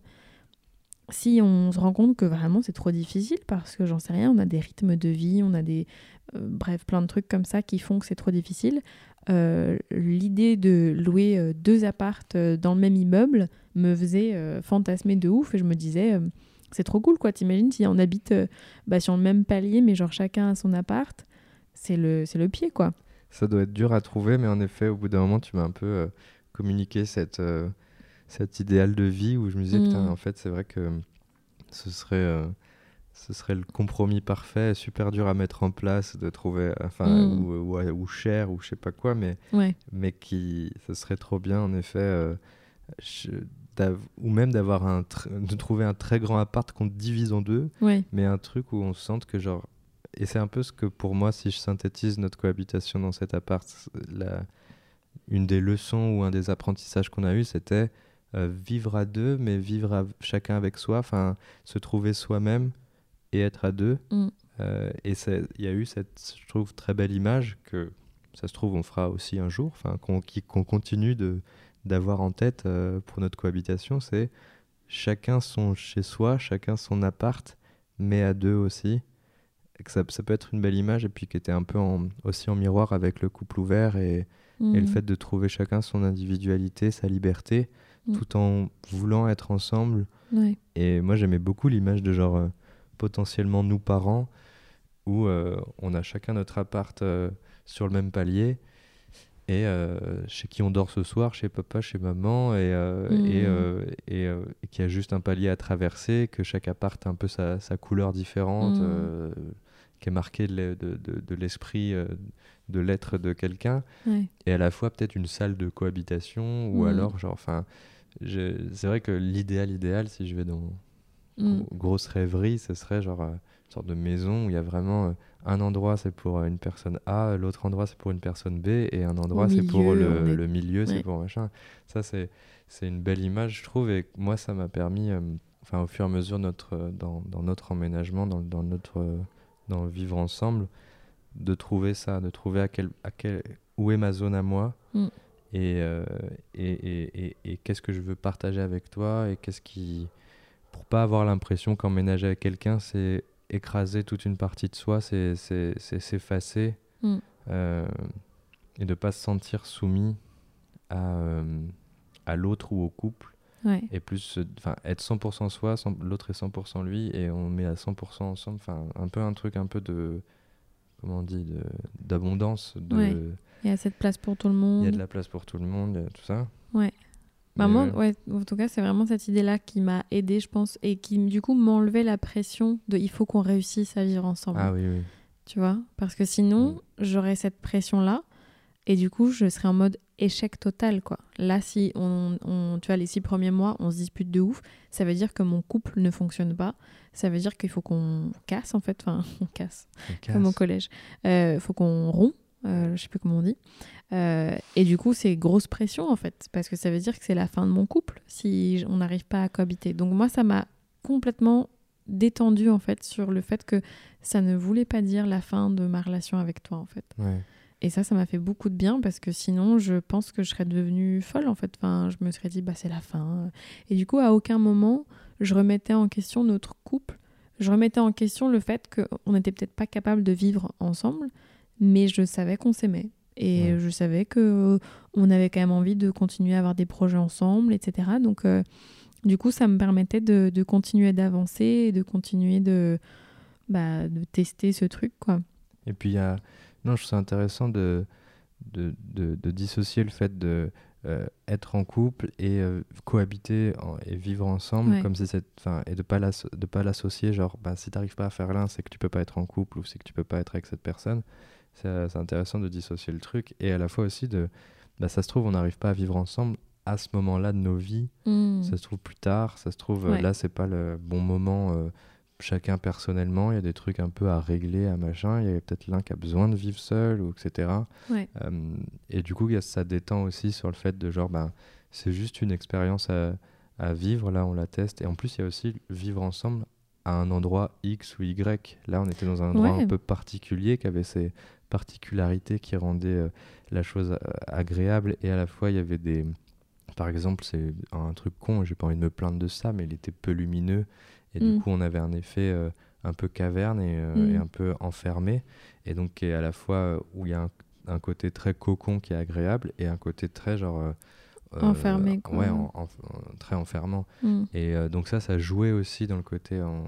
Speaker 1: Si on se rend compte que vraiment c'est trop difficile parce que j'en sais rien, on a des rythmes de vie, on a des. euh, bref, plein de trucs comme ça qui font que c'est trop difficile. Euh, L'idée de louer euh, deux appartes dans le même immeuble me faisait fantasmer de ouf et je me disais, c'est trop cool quoi. T'imagines si on habite bah, sur le même palier mais genre chacun a son appart, c'est le, c'est le pied quoi.
Speaker 2: Ça doit être dur à trouver, mais en effet, au bout d'un moment, tu m'as un peu communiqué cette, cet idéal de vie où je me disais,
Speaker 1: Mm.
Speaker 2: putain, en fait, c'est vrai que ce serait, euh, ce serait le compromis parfait, super dur à mettre en place, de trouver, enfin,
Speaker 1: Mm.
Speaker 2: ou, ou, ou cher, ou je sais pas quoi, mais,
Speaker 1: Ouais.
Speaker 2: mais qui, ce serait trop bien, en effet, euh, je- ou même d'avoir un, de trouver un très grand appart qu'on divise en deux,
Speaker 1: Ouais.
Speaker 2: mais un truc où on sente que genre et c'est un peu ce que pour moi si je synthétise notre cohabitation dans cet appart la... une des leçons ou un des apprentissages qu'on a eu c'était vivre à deux mais vivre à- chacun avec soi enfin se trouver soi-même et être à deux
Speaker 1: Mm.
Speaker 2: Euh, et il y a eu cette je trouve très belle image que ça se trouve on fera aussi un jour enfin qu'on continue de d'avoir en tête euh, pour notre cohabitation c'est chacun son chez soi chacun son appart mais à deux aussi Et que ça, ça peut être une belle image et puis qui était un peu en- aussi en miroir avec le couple ouvert et, et le
Speaker 1: Mhm.
Speaker 2: fait de trouver chacun son individualité, sa liberté,
Speaker 1: Mm.
Speaker 2: tout en voulant être ensemble.
Speaker 1: Ouais.
Speaker 2: Et moi j'aimais beaucoup l'image de genre euh, potentiellement nous parents où euh, on a chacun notre appart euh, sur le même palier et chez qui on dort ce soir, chez papa, chez maman, et,
Speaker 1: Mhm.
Speaker 2: et, et, et qu'il y a juste un palier à traverser, que chaque appart a un peu sa, sa couleur différente, euh, qui est marquée de, l'e- de, de- de l'esprit, de l'être de quelqu'un,
Speaker 1: Ouais.
Speaker 2: et à la fois peut-être une salle de cohabitation, ou
Speaker 1: Mhm.
Speaker 2: alors, genre, enfin, c'est vrai que l'idéal, idéal, si je vais dans
Speaker 1: Mm.
Speaker 2: gro- grosse rêverie, ce serait genre euh, une sorte de maison où il y a vraiment euh, un endroit c'est pour euh, une personne A, l'autre endroit c'est pour une personne B, et un endroit c'est pour le,
Speaker 1: on est-
Speaker 2: le milieu, c'est pour machin. Ça c'est c'est une belle image je trouve, et moi ça m'a permis, enfin au fur et à mesure notre, dans, dans notre emménagement, dans, dans notre dans le vivre ensemble, de trouver ça, de trouver à quel, à quel, où est ma zone à moi.
Speaker 1: Mm.
Speaker 2: Et, euh, et, et, et, et qu'est-ce que je veux partager avec toi et qu'est-ce qui pour pas avoir l'impression qu'emménager avec quelqu'un, c'est écraser toute une partie de soi, c'est s'effacer
Speaker 1: Mm.
Speaker 2: euh, et de pas se sentir soumis à, euh, à l'autre ou au couple
Speaker 1: Ouais.
Speaker 2: et plus enfin être 100% soi, 100 l'autre est 100% lui et on met à 100% ensemble, enfin un peu un truc un peu de comment on dit d'abondance, de
Speaker 1: Ouais. Il y a cette place pour tout le
Speaker 2: il
Speaker 1: monde.
Speaker 2: y a de la place pour tout le monde, il a tout ça.
Speaker 1: Ouais. Bah, moi,
Speaker 2: ouais.
Speaker 1: en tout cas, c'est vraiment cette idée-là qui m'a aidée, je pense, et qui, du coup, m'enlevait la pression de il faut qu'on réussisse à vivre ensemble.
Speaker 2: Ah oui oui.
Speaker 1: Tu vois? Parce que sinon,
Speaker 2: Mm.
Speaker 1: j'aurais cette pression-là, et du coup, je serais en mode échec total, quoi. Là, si on, on- tu vois, les six premiers mois, on se dispute de ouf, ça veut dire que mon couple ne fonctionne pas. Ça veut dire qu'il faut qu'on casse, en fait. Enfin, on casse
Speaker 2: On
Speaker 1: comme au collège. Il faut qu'on rompt, euh, je sais plus comment on dit. Euh, et du coup, c'est grosse pression en fait, parce que ça veut dire que c'est la fin de mon couple si on n'arrive pas à cohabiter. Donc moi, ça m'a complètement détendu en fait sur le fait que ça ne voulait pas dire la fin de ma relation avec toi en fait.
Speaker 2: Ouais.
Speaker 1: Et ça, ça m'a fait beaucoup de bien parce que sinon, je pense que je serais devenue folle en fait. Enfin, je me serais dit, bah c'est la fin. Et du coup, à aucun moment, je remettais en question notre couple. Je remettais en question le fait qu'on n'était peut-être pas capable de vivre ensemble, mais je savais qu'on s'aimait. Et
Speaker 2: Ouais.
Speaker 1: je savais que on avait quand même envie de continuer à avoir des projets ensemble, etc. Donc, euh, du coup, ça me permettait de, de continuer d'avancer et de continuer de, bah, de tester ce truc, quoi.
Speaker 2: Et puis il y a non, je trouve ça intéressant de de, de, de dissocier le fait de euh, être en couple et euh, cohabiter en- et vivre ensemble
Speaker 1: Ouais.
Speaker 2: comme si c'est enfin et de pas de pas l'associer genre bah si t'arrives pas à faire l'un c'est que tu peux pas être en couple ou c'est que tu peux pas être avec cette personne c'est intéressant de dissocier le truc et à la fois aussi de bah, ça se trouve, on n'arrive pas à vivre ensemble à ce moment-là de nos vies.
Speaker 1: Mm.
Speaker 2: Ça se trouve plus tard, ça se trouve euh,
Speaker 1: Ouais.
Speaker 2: là, c'est pas le bon moment. euh, chacun personnellement, il y a des trucs un peu à régler, à machin. Il y a peut-être l'un qui a besoin de vivre seul, ou etc.
Speaker 1: Ouais.
Speaker 2: Euh, et du coup, ça détend aussi sur le fait de genre, ben, c'est juste une expérience à, à vivre. Là, on la teste. Et en plus, il y a aussi vivre ensemble à un endroit X ou Y. Là, on était dans un endroit
Speaker 1: Ouais.
Speaker 2: un peu particulier qui avait ses particularités qui rendaient euh, la chose euh, agréable. Et à la fois, il y avait des. Par exemple, c'est un truc con, j'ai pas envie de me plaindre de ça, mais il était peu lumineux. Et du
Speaker 1: Mm.
Speaker 2: coup, on avait un effet euh, un peu caverne et, euh,
Speaker 1: Mm.
Speaker 2: et un peu enfermé. Et donc, à la fois euh, où il y a un, un côté très cocon qui est agréable et un côté très genre.
Speaker 1: Enfermé, quoi.
Speaker 2: Ouais, en- en- très enfermant.
Speaker 1: Mm.
Speaker 2: Et donc, ça, ça jouait aussi dans le côté on,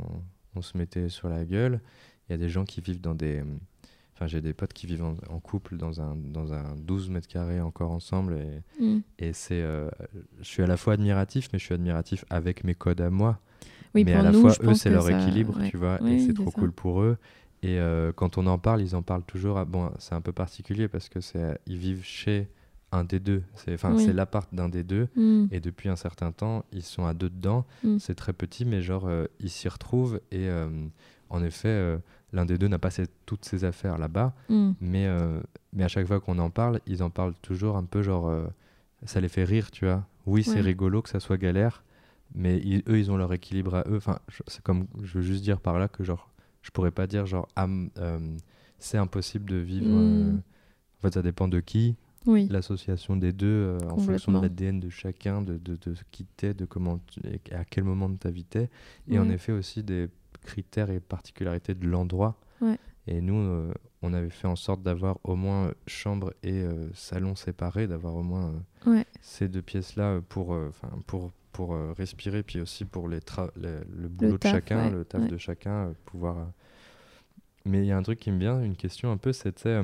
Speaker 2: on se mettait sur la gueule. Il y a des gens qui vivent dans des. Enfin, j'ai des potes qui vivent en, en couple dans un, dans un 12 mètres carrés encore ensemble. Et,
Speaker 1: Mm.
Speaker 2: et c'est. euh, je suis à la fois admiratif, mais je suis admiratif avec mes codes à moi.
Speaker 1: Oui,
Speaker 2: mais à la
Speaker 1: nous,
Speaker 2: fois, eux, c'est leur
Speaker 1: ça-
Speaker 2: équilibre,
Speaker 1: ouais.
Speaker 2: tu vois,
Speaker 1: Oui,
Speaker 2: et c'est trop
Speaker 1: ça.
Speaker 2: cool pour eux. Et euh, quand on en parle, ils en parlent toujours. à- Bon, c'est un peu particulier parce que c'est ils vivent chez un des deux. C'est enfin,
Speaker 1: Oui.
Speaker 2: c'est l'appart d'un des deux.
Speaker 1: Mm.
Speaker 2: Et depuis un certain temps, ils sont à deux dedans.
Speaker 1: Mm.
Speaker 2: C'est très petit, mais genre, euh, ils s'y retrouvent. Et euh, en effet, l'un des deux n'a pas ses- toutes ses affaires là-bas.
Speaker 1: Mm.
Speaker 2: Mais, euh, mais à chaque fois qu'on en parle, ils en parlent toujours un peu genre. euh, ça les fait rire, tu vois. Oui, c'est
Speaker 1: Ouais.
Speaker 2: rigolo que ça soit galère, mais ils- eux, ils ont leur équilibre à eux. Enfin, c'est comme. Je veux juste dire par là que, genre, je pourrais pas dire, genre, ah, euh, c'est impossible de vivre. euh,
Speaker 1: Mm.
Speaker 2: En fait, ça dépend de qui,
Speaker 1: Oui.
Speaker 2: l'association des deux, euh, en fonction de l'ADN de chacun, de, de, de ce qui t'es, de comment tu- et à quel moment de ta vie t'es. Et en effet aussi des critères et particularités de l'endroit.
Speaker 1: Ouais.
Speaker 2: Et nous, euh, on avait fait en sorte d'avoir au moins euh, chambre et euh, salon séparés, d'avoir au moins
Speaker 1: Ouais.
Speaker 2: ces deux pièces-là pour, pour, pour respirer, puis aussi pour les le, le boulot
Speaker 1: taf,
Speaker 2: de chacun,
Speaker 1: ouais,
Speaker 2: le taf de chacun, pouvoir... Mais il y a un truc qui me vient, une question un peu, c'était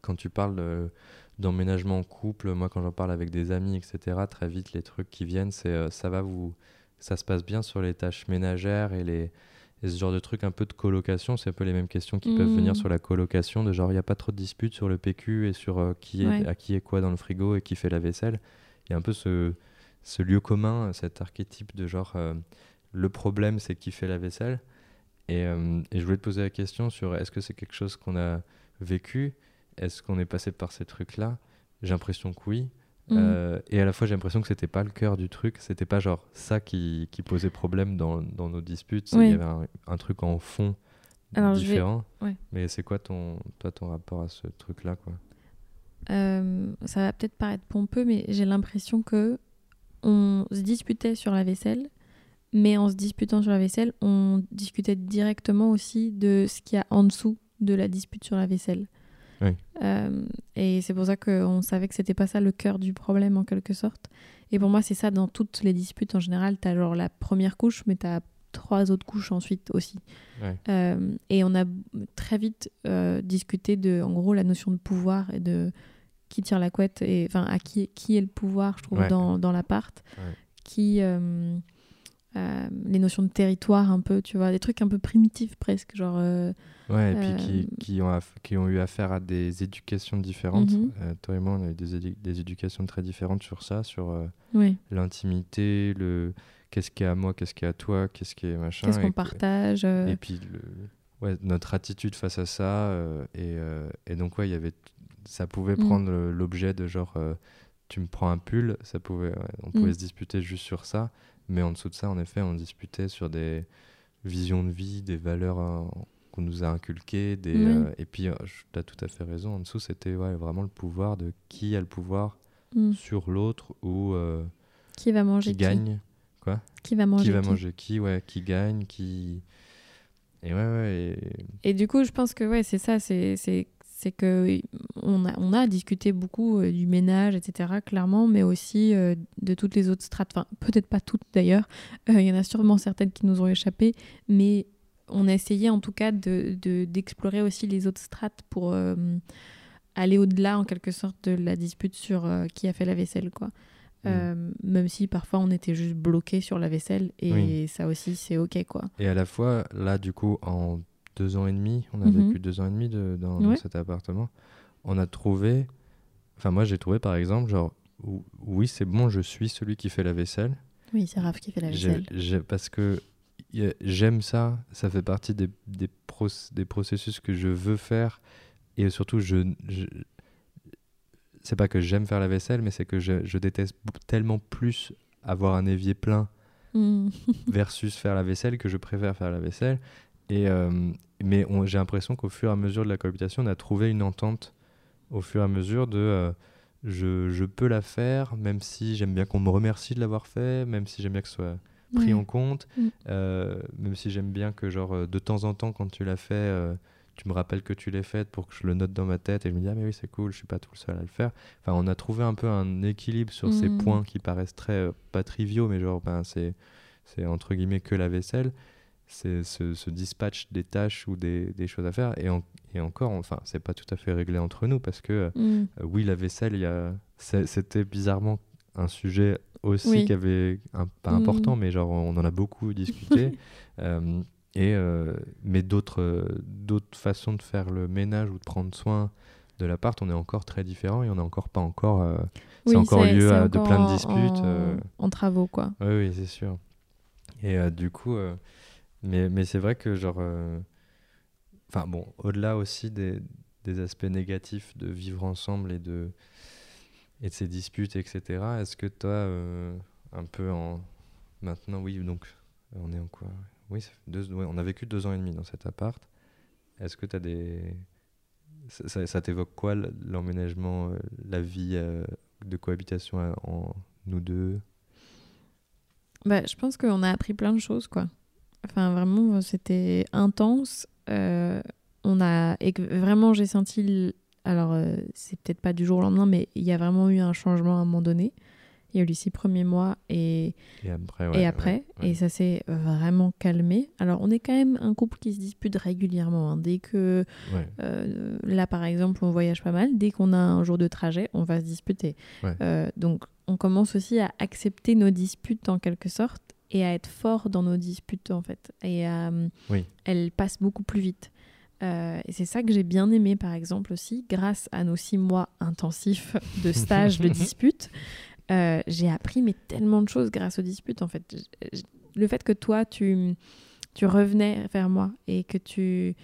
Speaker 2: quand tu parles d'emménagement en couple, moi quand j'en parle avec des amis, etc., très vite les trucs qui viennent, c'est euh, ça va vous... Ça se passe bien sur les tâches ménagères et les... Et ce genre de truc un peu de colocation, c'est un peu les mêmes questions qui peuvent venir
Speaker 1: Mhm.
Speaker 2: sur la colocation, de genre il n'y a pas trop de disputes sur le PQ et sur euh, qui est,
Speaker 1: Ouais.
Speaker 2: à qui est quoi dans le frigo et qui fait la vaisselle. Il y a un peu ce, ce lieu commun, cet archétype de genre euh, le problème c'est qui fait la vaisselle. Et, euh, et je voulais te poser la question sur est-ce que c'est quelque chose qu'on a vécu? Est-ce qu'on est passé par ces trucs-là? J'ai l'impression que oui.
Speaker 1: Mm.
Speaker 2: Euh, et à la fois, j'ai l'impression que c'était pas le cœur du truc. C'était pas genre ça qui, qui posait problème dans, dans nos disputes. c'est- Il
Speaker 1: Oui.
Speaker 2: y avait un, un truc en fond
Speaker 1: Alors, je vais-
Speaker 2: différent.
Speaker 1: ouais.
Speaker 2: Mais c'est quoi ton, toi, ton rapport à ce truc-là quoi?
Speaker 1: Euh, ça va peut-être paraître pompeux, mais j'ai l'impression que on se disputait sur la vaisselle, mais en se disputant sur la vaisselle, on discutait directement aussi de ce qu'il y a en dessous de la dispute sur la vaisselle.
Speaker 2: Oui.
Speaker 1: Euh, et c'est pour ça qu'on savait que c'était pas ça le cœur du problème en quelque sorte. Et pour moi, c'est ça dans toutes les disputes en général. T'as genre la première couche, mais t'as trois autres couches ensuite aussi.
Speaker 2: Ouais.
Speaker 1: Euh, et on a très vite euh, discuté de, en gros, la notion de pouvoir et de qui tire la couette et enfin à qui, qui est le pouvoir, je trouve,
Speaker 2: Ouais.
Speaker 1: dans, dans l'appart.
Speaker 2: Ouais.
Speaker 1: Qui euh, euh, les notions de territoire un peu, tu vois, des trucs un peu primitifs presque, genre. euh,
Speaker 2: Ouais, et puis
Speaker 1: Euh,
Speaker 2: qui, qui, ont aff- qui ont eu affaire à des éducations différentes.
Speaker 1: Mhm.
Speaker 2: Euh, toi et moi, on a eu des, édu- des éducations très différentes sur ça, sur euh,
Speaker 1: oui.
Speaker 2: l'intimité, le qu'est-ce qui est à moi, qu'est-ce qui est à toi, qu'est-ce qui est machin.
Speaker 1: Qu'est-ce
Speaker 2: et
Speaker 1: qu'on partage euh,
Speaker 2: Et puis le, ouais, notre attitude face à ça. euh, et, euh, et donc, ouais, il y avait, ça pouvait
Speaker 1: Mm.
Speaker 2: prendre euh, l'objet de genre, euh, tu me prends un pull, ça pouvait, on pouvait
Speaker 1: Mm.
Speaker 2: se disputer juste sur ça. Mais en dessous de ça, en effet, on disputait sur des visions de vie, des valeurs euh, qu'on nous a inculquées. Des,
Speaker 1: Oui.
Speaker 2: euh, et puis, tu as tout à fait raison, en dessous, c'était ouais, vraiment le pouvoir de qui a le pouvoir
Speaker 1: hmm,
Speaker 2: sur l'autre ou euh,
Speaker 1: Qui va manger
Speaker 2: qui
Speaker 1: qui,
Speaker 2: gagne.
Speaker 1: Qui va manger
Speaker 2: qui va
Speaker 1: qui.
Speaker 2: manger qui, ouais, qui gagne, qui. Et ouais, ouais. et-
Speaker 1: Et du coup, je pense que ouais, c'est ça, c'est c'est que on a on a discuté beaucoup euh, du ménage, etc. Clairement, mais aussi euh, de toutes les autres strates. Enfin, peut-être pas toutes d'ailleurs. Euh, Il y en a sûrement certaines qui nous ont échappé, mais on a essayé en tout cas de de- d'explorer aussi les autres strates pour aller au-delà en quelque sorte de la dispute sur qui a fait la vaisselle, quoi.
Speaker 2: Mm.
Speaker 1: Euh, même si parfois on était juste bloqué sur la vaisselle et
Speaker 2: Oui.
Speaker 1: ça aussi c'est ok quoi.
Speaker 2: Et à la fois, là, du coup, en deux ans et demi, on a
Speaker 1: Mhm.
Speaker 2: vécu deux ans et demi de- dans, cet appartement, on a trouvé Enfin, moi, j'ai trouvé par exemple, genre, oui, c'est bon, je suis celui qui fait la vaisselle.
Speaker 1: Oui, c'est Raph qui fait la vaisselle.
Speaker 2: parce que j'aime ça, ça fait partie des, des, des, processus que je veux faire. Et surtout, je, je c'est pas que j'aime faire la vaisselle, mais c'est que je, je, déteste tellement plus avoir un évier plein hmm. versus faire la vaisselle que je préfère faire la vaisselle. Et, euh, mais j'ai l'impression qu'au fur et à mesure de la cohabitation, on a trouvé une entente au fur et à mesure de euh, je, je, peux la faire, même si j'aime bien qu'on me remercie de l'avoir fait, même si j'aime bien que ce soit pris en compte, mm. euh, même si j'aime bien que genre de temps en temps quand tu l'as fait, tu me rappelles que tu l'as faite pour que je le note dans ma tête et je me dis ah mais oui c'est cool, je suis pas tout seul à le faire. Enfin on a trouvé un peu un équilibre sur ces mm. points qui paraissent très pas triviaux mais genre ben c'est c'est entre guillemets que la vaisselle c'est ce, dispatch des tâches ou des, des choses à faire. Et, et encore, enfin, c'est pas tout à fait réglé entre nous parce que, mm. euh, oui, la vaisselle, y a... c'était bizarrement un sujet aussi qui avait, un, pas mm. important, mais genre, on en a beaucoup discuté. Euh, et, euh, mais d'autres d'autres façons de faire le ménage ou de prendre soin de l'appart, on est encore très différents et on n'a encore pas encore. c'est encore lieu à de plein de disputes.
Speaker 1: En, travaux, quoi.
Speaker 2: Oui, oui, c'est sûr. Et du coup, mais, mais c'est vrai que, genre. Euh, enfin, bon, au-delà aussi des, des, aspects négatifs de vivre ensemble et de, et de ces disputes, etc., est-ce que toi, euh, un peu en. Maintenant, oui, donc, on est en quoi? Oui, deux, on a vécu deux ans et demi dans cet appart. Est-ce que tu as des. Ça, ça, t'évoque quoi l'emménagement, euh, la vie de cohabitation en nous deux?
Speaker 1: Bah, Je pense qu'on a appris plein de choses, quoi. Enfin, vraiment, c'était intense. Euh, on a et vraiment j'ai senti alors euh, c'est peut-être pas du jour au lendemain mais il y a vraiment eu un changement à un moment donné. Il y a eu les six premiers mois et
Speaker 2: et après, et,
Speaker 1: après. et ça s'est vraiment calmé. Alors on est quand même un couple qui se dispute régulièrement hein. dès que euh, là par exemple on voyage pas mal dès qu'on a un jour de trajet on va se disputer. Donc on commence aussi à accepter nos disputes en quelque sorte et à être fort dans nos disputes en fait. Et euh, elles passent beaucoup plus vite. Euh, et c'est ça que j'ai bien aimé par exemple aussi, grâce à nos six mois intensifs de stage de disputes. Euh, j'ai appris mais tellement de choses grâce aux disputes en fait. Le fait que toi tu, tu revenais vers moi et que tu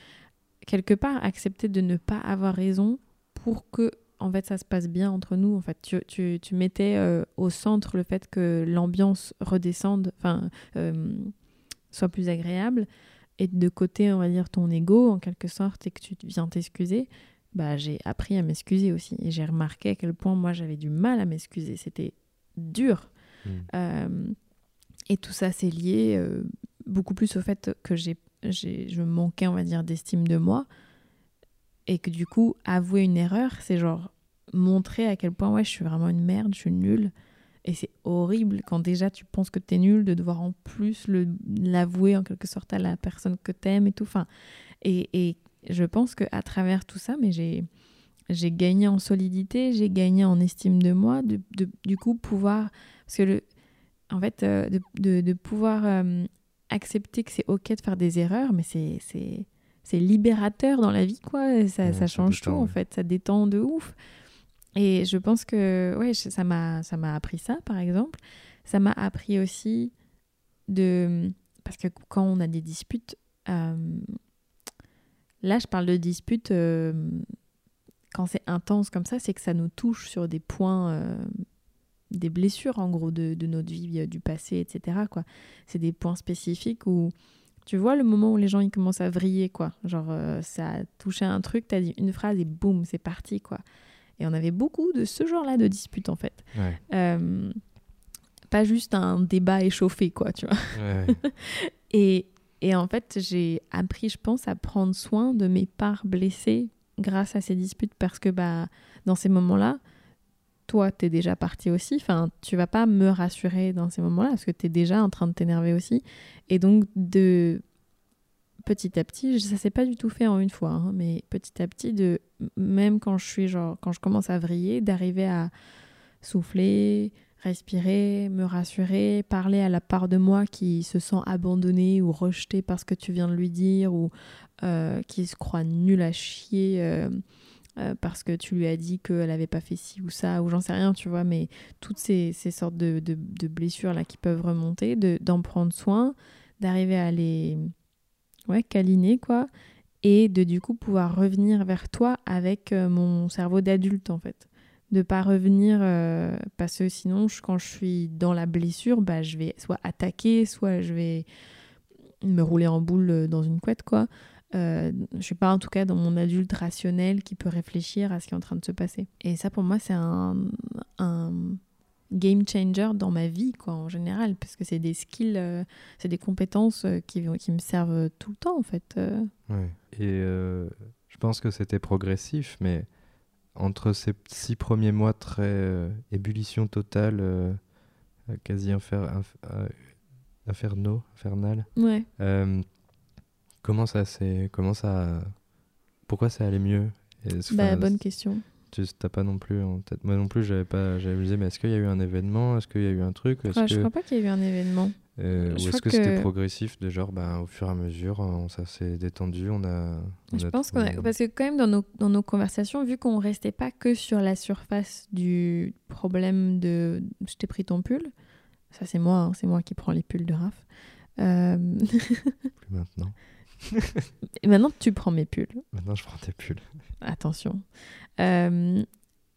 Speaker 1: quelque part acceptais de ne pas avoir raison pour que en fait, ça se passe bien entre nous. En fait, tu, tu, tu mettais euh, au centre le fait que l'ambiance redescende, enfin, euh, soit plus agréable, et de côté, on va dire, ton ego, en quelque sorte, et que tu viens t'excuser. Bah, j'ai appris à m'excuser aussi. Et j'ai remarqué à quel point moi, j'avais du mal à m'excuser. C'était dur. Hmm. Euh, et tout ça, c'est lié beaucoup plus au fait que j'ai, je manquais, on va dire, d'estime de moi et que du coup, avouer une erreur, c'est genre montrer à quel point ouais, je suis vraiment une merde, je suis nulle. Et c'est horrible quand déjà tu penses que tu es nul de devoir en plus l'avouer en quelque sorte à la personne que tu aimes et tout. Enfin, et, et je pense qu'à travers tout ça, mais j'ai j'ai gagné en solidité, j'ai gagné en estime de moi, de, de, du coup pouvoir, parce que le, en fait, euh, de, de, pouvoir euh, accepter que c'est ok de faire des erreurs, mais c'est c'est libérateur dans la vie, quoi. Ça, ça change tout, en fait. Ça détend de ouf. Et je pense que ouais, ça m'a ça m'a appris ça, par exemple. Ça m'a appris aussi de... Parce que quand on a des disputes... Euh, là, je parle de disputes... Euh, quand c'est intense comme ça, c'est que ça nous touche sur des points... Euh, des blessures, en gros, de, de notre vie, du passé, etc. C'est des points spécifiques où tu vois le moment où les gens ils commencent à vriller, quoi. Genre, euh, ça a touché un truc, t'as dit une phrase et boum, c'est parti, quoi. Et on avait beaucoup de ce genre-là de disputes, en fait. Euh, pas juste un débat échauffé, quoi, tu vois. et, et en fait, j'ai appris, je pense, à prendre soin de mes parts blessées grâce à ces disputes parce que, bah, dans ces moments-là, toi, tu es déjà parti aussi. Enfin, tu vas pas me rassurer dans ces moments-là parce que tu es déjà en train de t'énerver aussi. Et donc, de petit à petit, ça s'est pas du tout fait en une fois, hein, mais petit à petit, de même quand je suis genre, quand je commence à vriller, d'arriver à souffler, respirer, me rassurer, parler à la part de moi qui se sent abandonnée ou rejetée parce que tu viens de lui dire ou euh, qui se croit nul à chier. Euh, euh, parce que tu lui as dit qu'elle avait pas fait ci ou ça, ou j'en sais rien, tu vois, mais toutes ces, sortes de, de, de blessures là qui peuvent remonter, de- d'en prendre soin, d'arriver à les ouais, câliner, quoi, et de du coup pouvoir revenir vers toi avec euh, mon cerveau d'adulte en fait. De pas revenir euh, parce que sinon, quand je suis dans la blessure, bah, je vais soit attaquer, soit je vais me rouler en boule dans une couette, quoi. Euh, je suis pas en tout cas dans mon adulte rationnel qui peut réfléchir à ce qui est en train de se passer. Et ça pour moi c'est un, un game changer dans ma vie quoi en général parce que c'est des skills, euh, c'est des compétences euh, qui, qui me servent tout le temps en fait. euh.
Speaker 2: Ouais. Et euh, je pense que c'était progressif, mais entre ces six premiers mois très euh, ébullition totale, quasi infer- inf- euh, inferno, infernal,
Speaker 1: Ouais.
Speaker 2: Comment ça s'est, comment ça, pourquoi ça allait mieux?
Speaker 1: Bah, bonne question.
Speaker 2: Tu t'as pas non plus en tête. Moi non plus, j'avais pas. J'avais mais est-ce qu'il y a eu un événement? Est-ce qu'il y a eu un truc?
Speaker 1: Ouais, Je
Speaker 2: que,
Speaker 1: crois pas qu'il y ait eu un événement.
Speaker 2: euh,
Speaker 1: je
Speaker 2: ou est-ce que, c'était progressif de genre, ben, au fur et à mesure, on- ça s'est détendu, on a. on
Speaker 1: Je
Speaker 2: a
Speaker 1: pense qu'on a... Parce que quand même dans nos, dans nos conversations, vu qu'on restait pas que sur la surface du problème de je t'ai pris ton pull, ça c'est moi, hein, c'est moi qui prends les pulls de Raph. Euh,
Speaker 2: Plus maintenant.
Speaker 1: et maintenant tu prends mes pulls,
Speaker 2: Maintenant, je prends tes pulls.
Speaker 1: attention. Euh,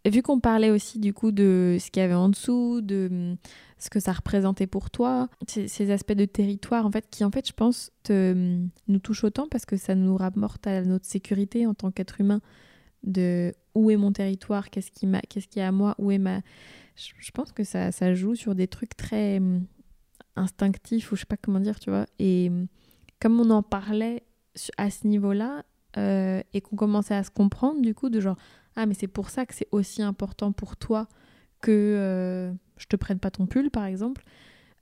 Speaker 1: vu qu'on parlait aussi du coup de ce qu'il y avait en dessous, de hum, ce que ça représentait pour toi, ces, ces aspects de territoire en fait qui en fait je pense te, hum, nous touchent autant parce que ça nous rapporte à notre sécurité en tant qu'être humain de où est mon territoire, qu'est-ce qui m'a, qu'est-ce qui est à moi, où est ma. Je, je pense que ça, ça joue sur des trucs très hum, instinctifs ou je sais pas comment dire, tu vois. Et comme on en parlait à ce niveau-là euh, et qu'on commençait à se comprendre du coup de genre ah mais c'est pour ça que c'est aussi important pour toi que euh, je te prenne pas ton pull par exemple.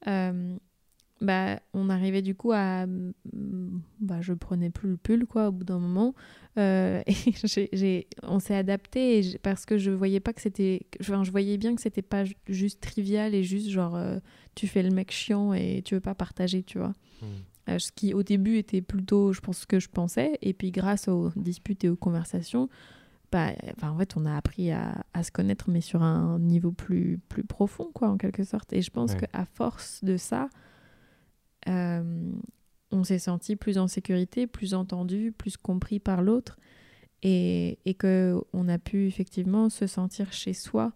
Speaker 1: Euh, bah, on arrivait du coup à. mm, Bah, je prenais plus le pull, quoi, au bout d'un moment. Et on s'est adapté parce que je voyais pas que c'était. Enfin, je voyais bien que c'était pas ju- juste trivial et juste genre tu fais le mec chiant et tu veux pas partager, tu vois. Euh, ce qui au début était plutôt, je pense, ce que je pensais. Et puis grâce aux disputes et aux conversations, bah, en fait, on a appris à, à se connaître, mais sur un niveau plus, plus profond, quoi, en quelque sorte. Et je pense
Speaker 2: Ouais.
Speaker 1: qu'à force de ça, euh, on s'est senti plus en sécurité, plus entendu, plus compris par l'autre. Et, et qu'on a pu effectivement se sentir chez soi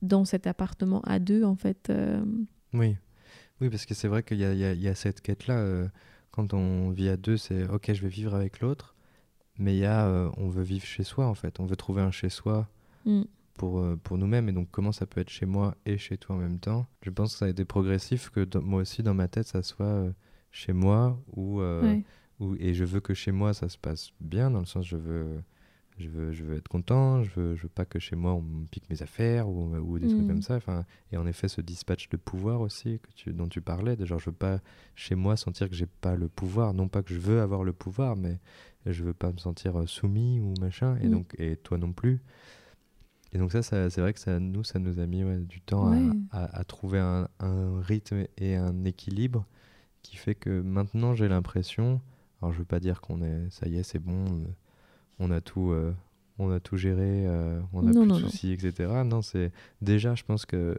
Speaker 1: dans cet appartement à deux, en fait. euh,
Speaker 2: Oui. Oui, parce que c'est vrai qu'il y a, y y cette quête-là. euh, quand on vit à deux, c'est OK, je vais vivre avec l'autre. Mais il y a, euh, on veut vivre chez soi, en fait. On veut trouver un chez soi
Speaker 1: mm.
Speaker 2: pour, euh, pour nous-mêmes. Et donc, comment ça peut être chez moi et chez toi en même temps? Je pense que ça a été progressif, que dans- moi aussi, dans ma tête, ça soit chez moi ou,
Speaker 1: Ouais.
Speaker 2: ou- et je veux que chez moi, ça se passe bien, dans le sens, je veux, je veux, je veux être content, je veux, je veux pas que chez moi, on me pique mes affaires ou, ou des trucs
Speaker 1: Mm.
Speaker 2: comme ça. Enfin, et en effet, ce dispatch de pouvoir aussi que tu, dont tu parlais, de genre, je veux pas chez moi sentir que j'ai pas le pouvoir. Non pas que je veux avoir le pouvoir, mais je veux pas me sentir euh, soumis ou machin. Et
Speaker 1: Mm.
Speaker 2: donc, et toi non plus. Et donc ça, ça c'est vrai que ça, nous, ça nous a mis ouais, du temps à-
Speaker 1: Ouais.
Speaker 2: à, à trouver un, un rythme et un équilibre qui fait que maintenant j'ai l'impression, alors je veux pas dire qu'on est, ça y est, c'est bon, euh, on a tout, euh, on a tout géré, euh, on a
Speaker 1: Non,
Speaker 2: plus
Speaker 1: non,
Speaker 2: de
Speaker 1: non.
Speaker 2: soucis, etc. Non, c'est déjà, je pense que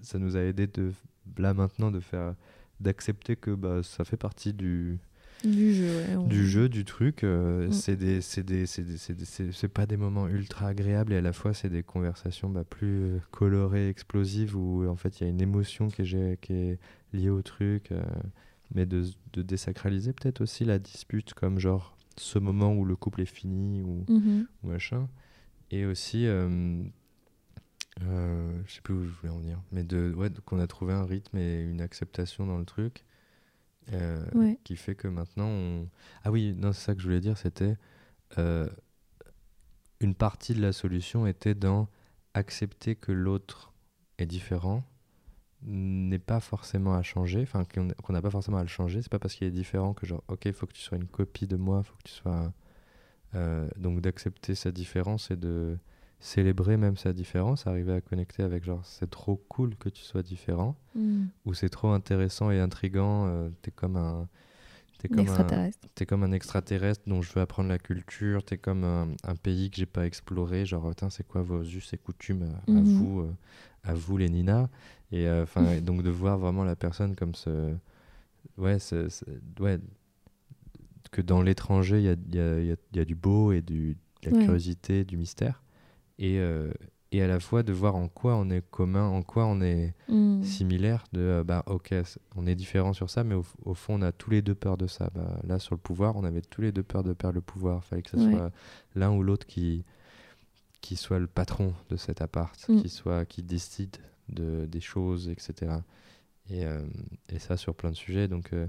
Speaker 2: ça nous a aidé de là maintenant de faire, d'accepter que bah, ça fait partie du,
Speaker 1: Du jeu, ouais. on-
Speaker 2: du jeu, du truc. euh,
Speaker 1: Mm.
Speaker 2: C'est des, c'est des, c'est des- c'est des- c'est- c'est pas des moments ultra agréables et à la fois c'est des conversations bah, plus euh, colorées, explosives où en fait il y a une émotion qui est, qui est liée au truc, euh, mais de, de désacraliser peut-être aussi la dispute comme genre ce moment où le couple est fini ou,
Speaker 1: Mhm.
Speaker 2: ou machin. Et aussi, euh, euh, je sais plus où je voulais en venir, mais de, ouais, qu'on a trouvé un rythme et une acceptation dans le truc euh,
Speaker 1: Ouais.
Speaker 2: qui fait que maintenant on. Ah oui, non, c'est ça que je voulais dire, c'était euh, une partie de la solution était dans accepter que l'autre est différent n'est pas forcément à changer, enfin qu'on n'a pas forcément à le changer, c'est pas parce qu'il est différent que genre ok il faut que tu sois une copie de moi, faut que tu sois euh, donc d'accepter sa différence et de célébrer même sa différence, arriver à connecter avec genre c'est trop cool que tu sois différent
Speaker 1: Mm.
Speaker 2: ou c'est trop intéressant et intrigant, euh, t'es comme un T'es comme, un,
Speaker 1: Extraterrestre.
Speaker 2: t'es comme un extraterrestre dont je veux apprendre la culture. T'es comme un, un pays que j'ai pas exploré. Genre, c'est quoi vos us et coutumes à, à
Speaker 1: Mhm.
Speaker 2: vous, euh, à vous les Nina? Et euh, enfin, donc de voir vraiment la personne comme ce, ouais, ce- ce- ouais, que dans l'étranger il y a, il y, a, il y a- il y a du beau et du, de la
Speaker 1: Ouais.
Speaker 2: curiosité, du mystère, et euh, et à la fois de voir en quoi on est commun, en quoi on est
Speaker 1: Mm.
Speaker 2: similaire de euh, bah ok on est différent sur ça mais au, au fond on a tous les deux peur de ça bah, là sur le pouvoir on avait tous les deux peur de perdre le pouvoir fallait que ce
Speaker 1: Ouais.
Speaker 2: soit l'un ou l'autre qui qui soit le patron de cet appart
Speaker 1: Mm.
Speaker 2: qui soit qui décide de des choses etc et, euh, et ça sur plein de sujets donc euh,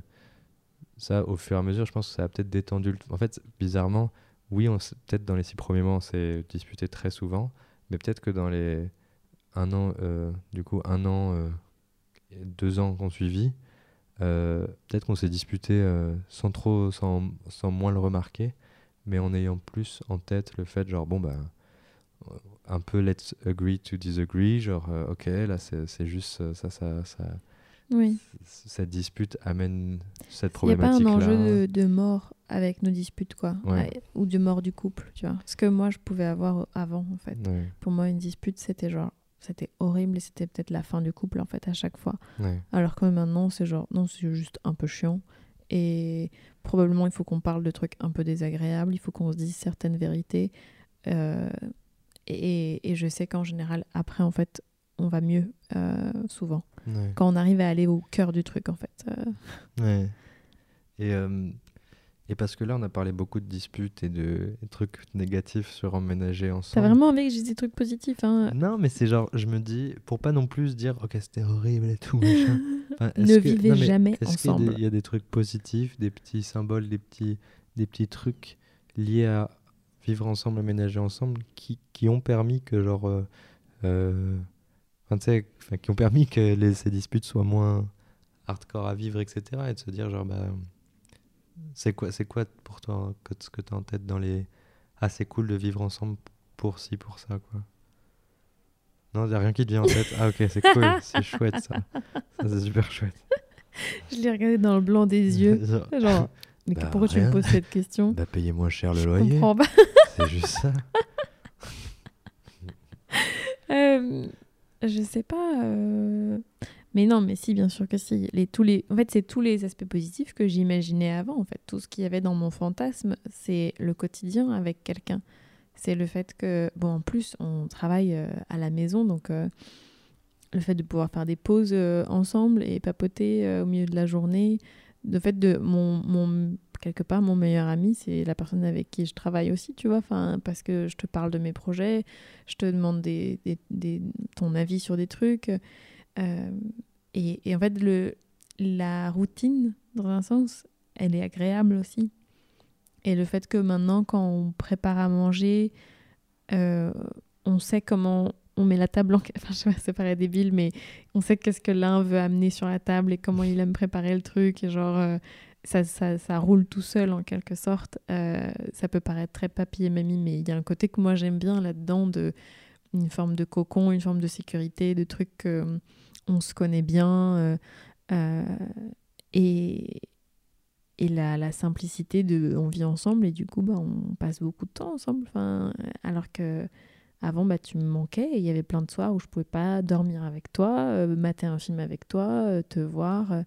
Speaker 2: ça au fur et à mesure je pense que ça a peut-être détendu le... en fait bizarrement oui on peut-être dans les six premiers mois on s'est disputé très souvent mais peut-être que dans les un an euh, du coup un an euh, deux ans qu'on suivit euh, peut-être qu'on s'est disputé euh, sans trop sans, sans moins le remarquer mais en ayant plus en tête le fait genre bon bah un peu let's agree to disagree genre ok là c'est juste ça ça
Speaker 1: Oui.
Speaker 2: cette dispute amène cette
Speaker 1: Il n'y a pas
Speaker 2: problématique
Speaker 1: un enjeu de, de mort avec nos disputes, quoi.
Speaker 2: Ouais,
Speaker 1: Ou de mort du couple, tu vois. Ce que moi, je pouvais avoir avant, en fait.
Speaker 2: ouais,
Speaker 1: Pour moi, une dispute, c'était genre... C'était horrible et c'était peut-être la fin du couple, en fait, à chaque fois.
Speaker 2: ouais,
Speaker 1: Alors que maintenant, c'est genre... Non, c'est juste un peu chiant. Et probablement, il faut qu'on parle de trucs un peu désagréables. Il faut qu'on se dise certaines vérités. Euh, et, et je sais qu'en général, après, en fait, on va mieux, euh, souvent.
Speaker 2: Ouais.
Speaker 1: Quand on arrive à aller au cœur du truc, en fait. Euh,
Speaker 2: Ouais. Et, euh, et parce que là, on a parlé beaucoup de disputes et de trucs négatifs sur emménager
Speaker 1: T'as
Speaker 2: ensemble.
Speaker 1: vraiment envie que je dise des trucs positifs, hein
Speaker 2: Non, mais c'est genre, je me dis, pour pas non plus dire, ok, c'était horrible et tout, machin. Enfin,
Speaker 1: Ne
Speaker 2: que-
Speaker 1: vivez
Speaker 2: non,
Speaker 1: jamais
Speaker 2: y
Speaker 1: ensemble.
Speaker 2: il y, a des trucs positifs, des petits symboles, des petits, des petits trucs liés à vivre ensemble, aménager ensemble, qui, qui ont permis que, genre, euh, euh, enfin, qui ont permis que les, ces disputes soient moins hardcore à vivre, etc. Et de se dire, genre, bah, c'est quoi, c'est quoi pour toi que- ce que tu as en tête dans les. Ah, c'est cool de vivre ensemble pour ci, pour ça, quoi. Non, il n'y a rien qui te vient en tête. Ah, ok, c'est cool, c'est chouette ça. Ça, c'est super chouette.
Speaker 1: Je l'ai regardé dans le blanc des yeux.
Speaker 2: Genre,
Speaker 1: mais
Speaker 2: Bah,
Speaker 1: pourquoi tu me poses cette question
Speaker 2: bah, payer moins cher le
Speaker 1: Je
Speaker 2: loyer. C'est juste ça.
Speaker 1: Euh, je sais pas. euh, Mais non, mais si, bien sûr que si. Les, tous les... En fait, c'est tous les aspects positifs que j'imaginais avant. En fait, tout ce qu'il y avait dans mon fantasme, c'est le quotidien avec quelqu'un. C'est le fait que, bon, en plus, on travaille euh, à la maison, donc euh, le fait de pouvoir faire des pauses ensemble et papoter au milieu de la journée. Le fait de mon, mon quelque part mon meilleur ami, c'est la personne avec qui je travaille aussi, tu vois, enfin parce que je te parle de mes projets, je te demande des, ton avis sur des trucs. euh, et, et en fait, le, la routine, dans un sens, elle est agréable aussi. Et le fait que maintenant, quand on prépare à manger, euh, on sait comment on met la table en... Enfin, je sais pas, ça paraît débile, mais on sait qu'est-ce que l'un veut amener sur la table et comment il aime préparer le truc. Et genre, euh, ça, ça, ça roule tout seul en quelque sorte. Euh, ça peut paraître très papy et mamie, mais il y a un côté que moi j'aime bien là-dedans, de une forme de cocon, une forme de sécurité, de trucs que on se connaît bien. euh, euh, et et la, la simplicité de on vit ensemble et du coup bah, on passe beaucoup de temps ensemble enfin alors que avant bah tu me manquais il y avait plein de soirs où je pouvais pas dormir avec toi euh, mater un film avec toi euh, te voir euh.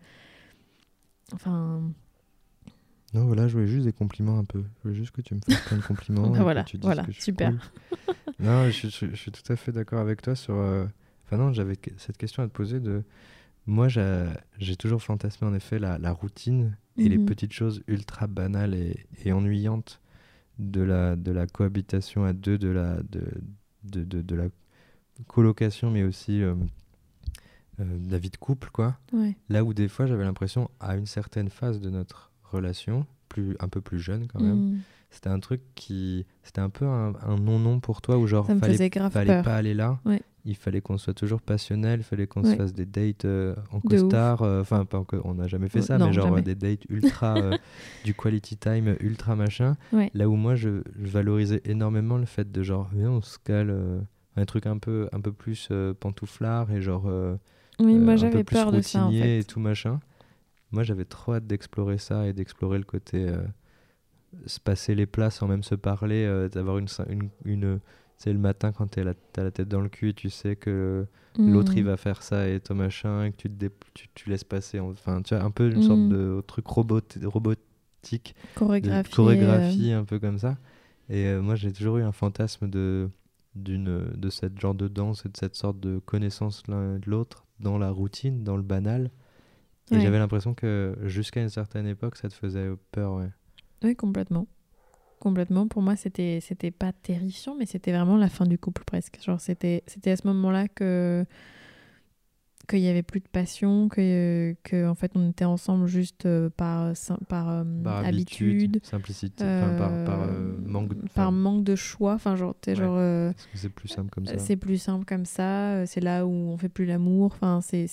Speaker 1: enfin
Speaker 2: Non, voilà, je voulais juste des compliments un peu. Je voulais juste que tu me fasses plein de compliments. Et que
Speaker 1: voilà,
Speaker 2: tu dises
Speaker 1: voilà,
Speaker 2: que je suis
Speaker 1: super.
Speaker 2: cool. non, je, suis- je- je suis tout à fait d'accord avec toi sur. euh, Enfin, non, j'avais que- cette question à te poser de. Moi, j'ai toujours fantasmé en effet la, la routine et les
Speaker 1: Mhm.
Speaker 2: petites choses ultra banales et, et ennuyantes de la, de la cohabitation à deux, de la, de, de, de, de la colocation, mais aussi euh, euh, de la vie de couple, quoi.
Speaker 1: ouais
Speaker 2: Là où des fois j'avais l'impression, à une certaine phase de notre relation, plus, un peu plus jeune quand même,
Speaker 1: Mm.
Speaker 2: c'était un truc qui. C'était un peu un, un non-non pour toi, où genre, fallait, fallait
Speaker 1: peur
Speaker 2: pas aller là.
Speaker 1: Ouais.
Speaker 2: Il fallait qu'on soit toujours passionnel, il fallait qu'on se fasse des dates euh, en
Speaker 1: De
Speaker 2: costard. euh, Enfin, pas en on n'a jamais fait
Speaker 1: Ouais,
Speaker 2: ça,
Speaker 1: non,
Speaker 2: mais genre
Speaker 1: jamais.
Speaker 2: euh, des dates ultra. euh, du quality time ultra machin.
Speaker 1: Ouais.
Speaker 2: Là où moi, je, je valorisais énormément le fait de genre, viens, on se cale. euh, un truc un peu, un peu plus euh, pantouflard et genre. euh,
Speaker 1: oui
Speaker 2: euh,
Speaker 1: moi j'avais peur de ça en fait
Speaker 2: et tout machin. Moi, j'avais trop hâte d'explorer ça et d'explorer le côté euh, se passer les places sans même se parler, euh, d'avoir une, une, une c'est le matin quand tu as la tête dans le cul et tu sais que l'autre il va faire ça et toi machin et que tu, te dé- tu, tu laisses passer enfin tu as un peu une sorte
Speaker 1: Mm.
Speaker 2: de truc robot robotique
Speaker 1: Chorégraphie.
Speaker 2: chorégraphie un peu comme ça et euh, moi j'ai toujours eu un fantasme de d'une de cette genre de danse et de cette sorte de connaissance l'un de l'autre dans la routine dans le banal et j'avais l'impression que jusqu'à une certaine époque ça te faisait peur ouais
Speaker 1: Oui, complètement. Complètement. Pour moi, c'était c'était pas terrifiant, mais c'était vraiment la fin du couple presque. Genre, c'était c'était à ce moment-là que qu'il y avait plus de passion, que, que en fait on était ensemble juste euh, par euh,
Speaker 2: par
Speaker 1: habitude,
Speaker 2: simplicité par, par euh, manque
Speaker 1: par
Speaker 2: enfin,
Speaker 1: manque de choix. Enfin, genre,
Speaker 2: Ouais.
Speaker 1: genre euh,
Speaker 2: parce que c'est plus simple comme ça?
Speaker 1: c'est plus simple comme ça. C'est là où on fait plus l'amour. Enfin, c'est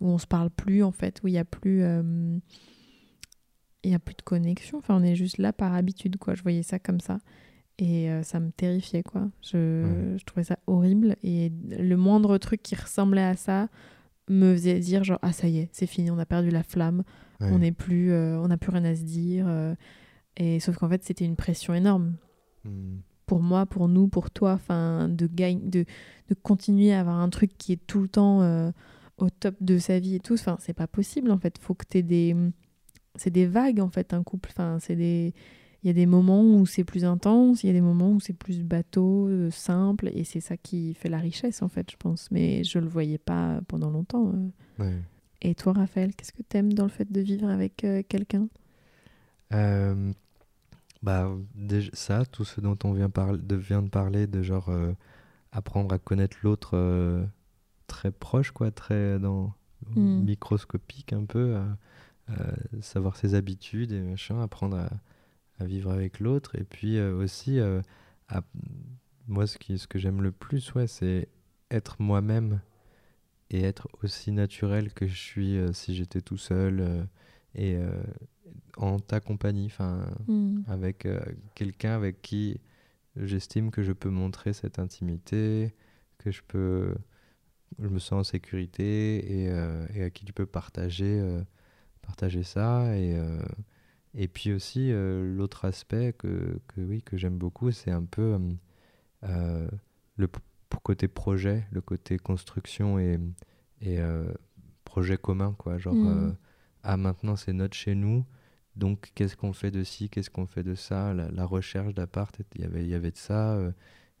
Speaker 1: où on se parle plus en fait, où il y a plus il y a plus de connexion. Enfin, on est juste là par habitude quoi. Je voyais ça comme ça et euh, ça me terrifiait quoi. Je,
Speaker 2: Ouais.
Speaker 1: je trouvais ça horrible et le moindre truc qui ressemblait à ça me faisait dire genre ah ça y est, c'est fini, on a perdu la flamme,
Speaker 2: Ouais.
Speaker 1: on n'est plus, euh, on n'a plus rien à se dire. euh, et sauf qu'en fait c'était une pression énorme
Speaker 2: Hmm.
Speaker 1: pour moi, pour nous, pour toi, enfin, de, gagne, de, de continuer à avoir un truc qui est tout le temps au top de sa vie et tout, enfin, c'est pas possible en fait. Faut que t'aies des. C'est des vagues en fait, un couple. Enfin, c'est des. Il y a des moments où c'est plus intense, il y a des moments où c'est plus bateau, euh, simple, et c'est ça qui fait la richesse en fait, je pense. Mais je le voyais pas pendant longtemps. euh.
Speaker 2: Ouais.
Speaker 1: Et toi, Raphaël, qu'est-ce que t'aimes dans le fait de vivre avec euh, quelqu'un?
Speaker 2: Bah, déjà, ça, tout ce dont on vient, de, vient de parler, de genre apprendre à connaître l'autre très proche, quoi, très dans
Speaker 1: Mm.
Speaker 2: microscopique un peu, savoir ses habitudes et machin, apprendre à, à vivre avec l'autre. Et puis euh, aussi, euh, à- moi, ce, qui, ce que j'aime le plus, ouais, c'est être moi-même et être aussi naturel que je suis euh, si j'étais tout seul et en ta compagnie, enfin,
Speaker 1: Mm.
Speaker 2: avec euh, quelqu'un avec qui j'estime que je peux montrer cette intimité, que je peux, je me sens en sécurité et, euh, et à qui tu peux partager, euh, partager ça et et puis aussi euh, l'autre aspect que, que oui que j'aime beaucoup, c'est un peu euh, euh, le côté projet, le côté construction et, et euh, projet commun quoi, genre
Speaker 1: Mm.
Speaker 2: euh, ah maintenant c'est notre chez nous. Donc, qu'est-ce qu'on fait de ci, qu'est-ce qu'on fait de ça la, la recherche d'appart, il y avait, il y avait de ça.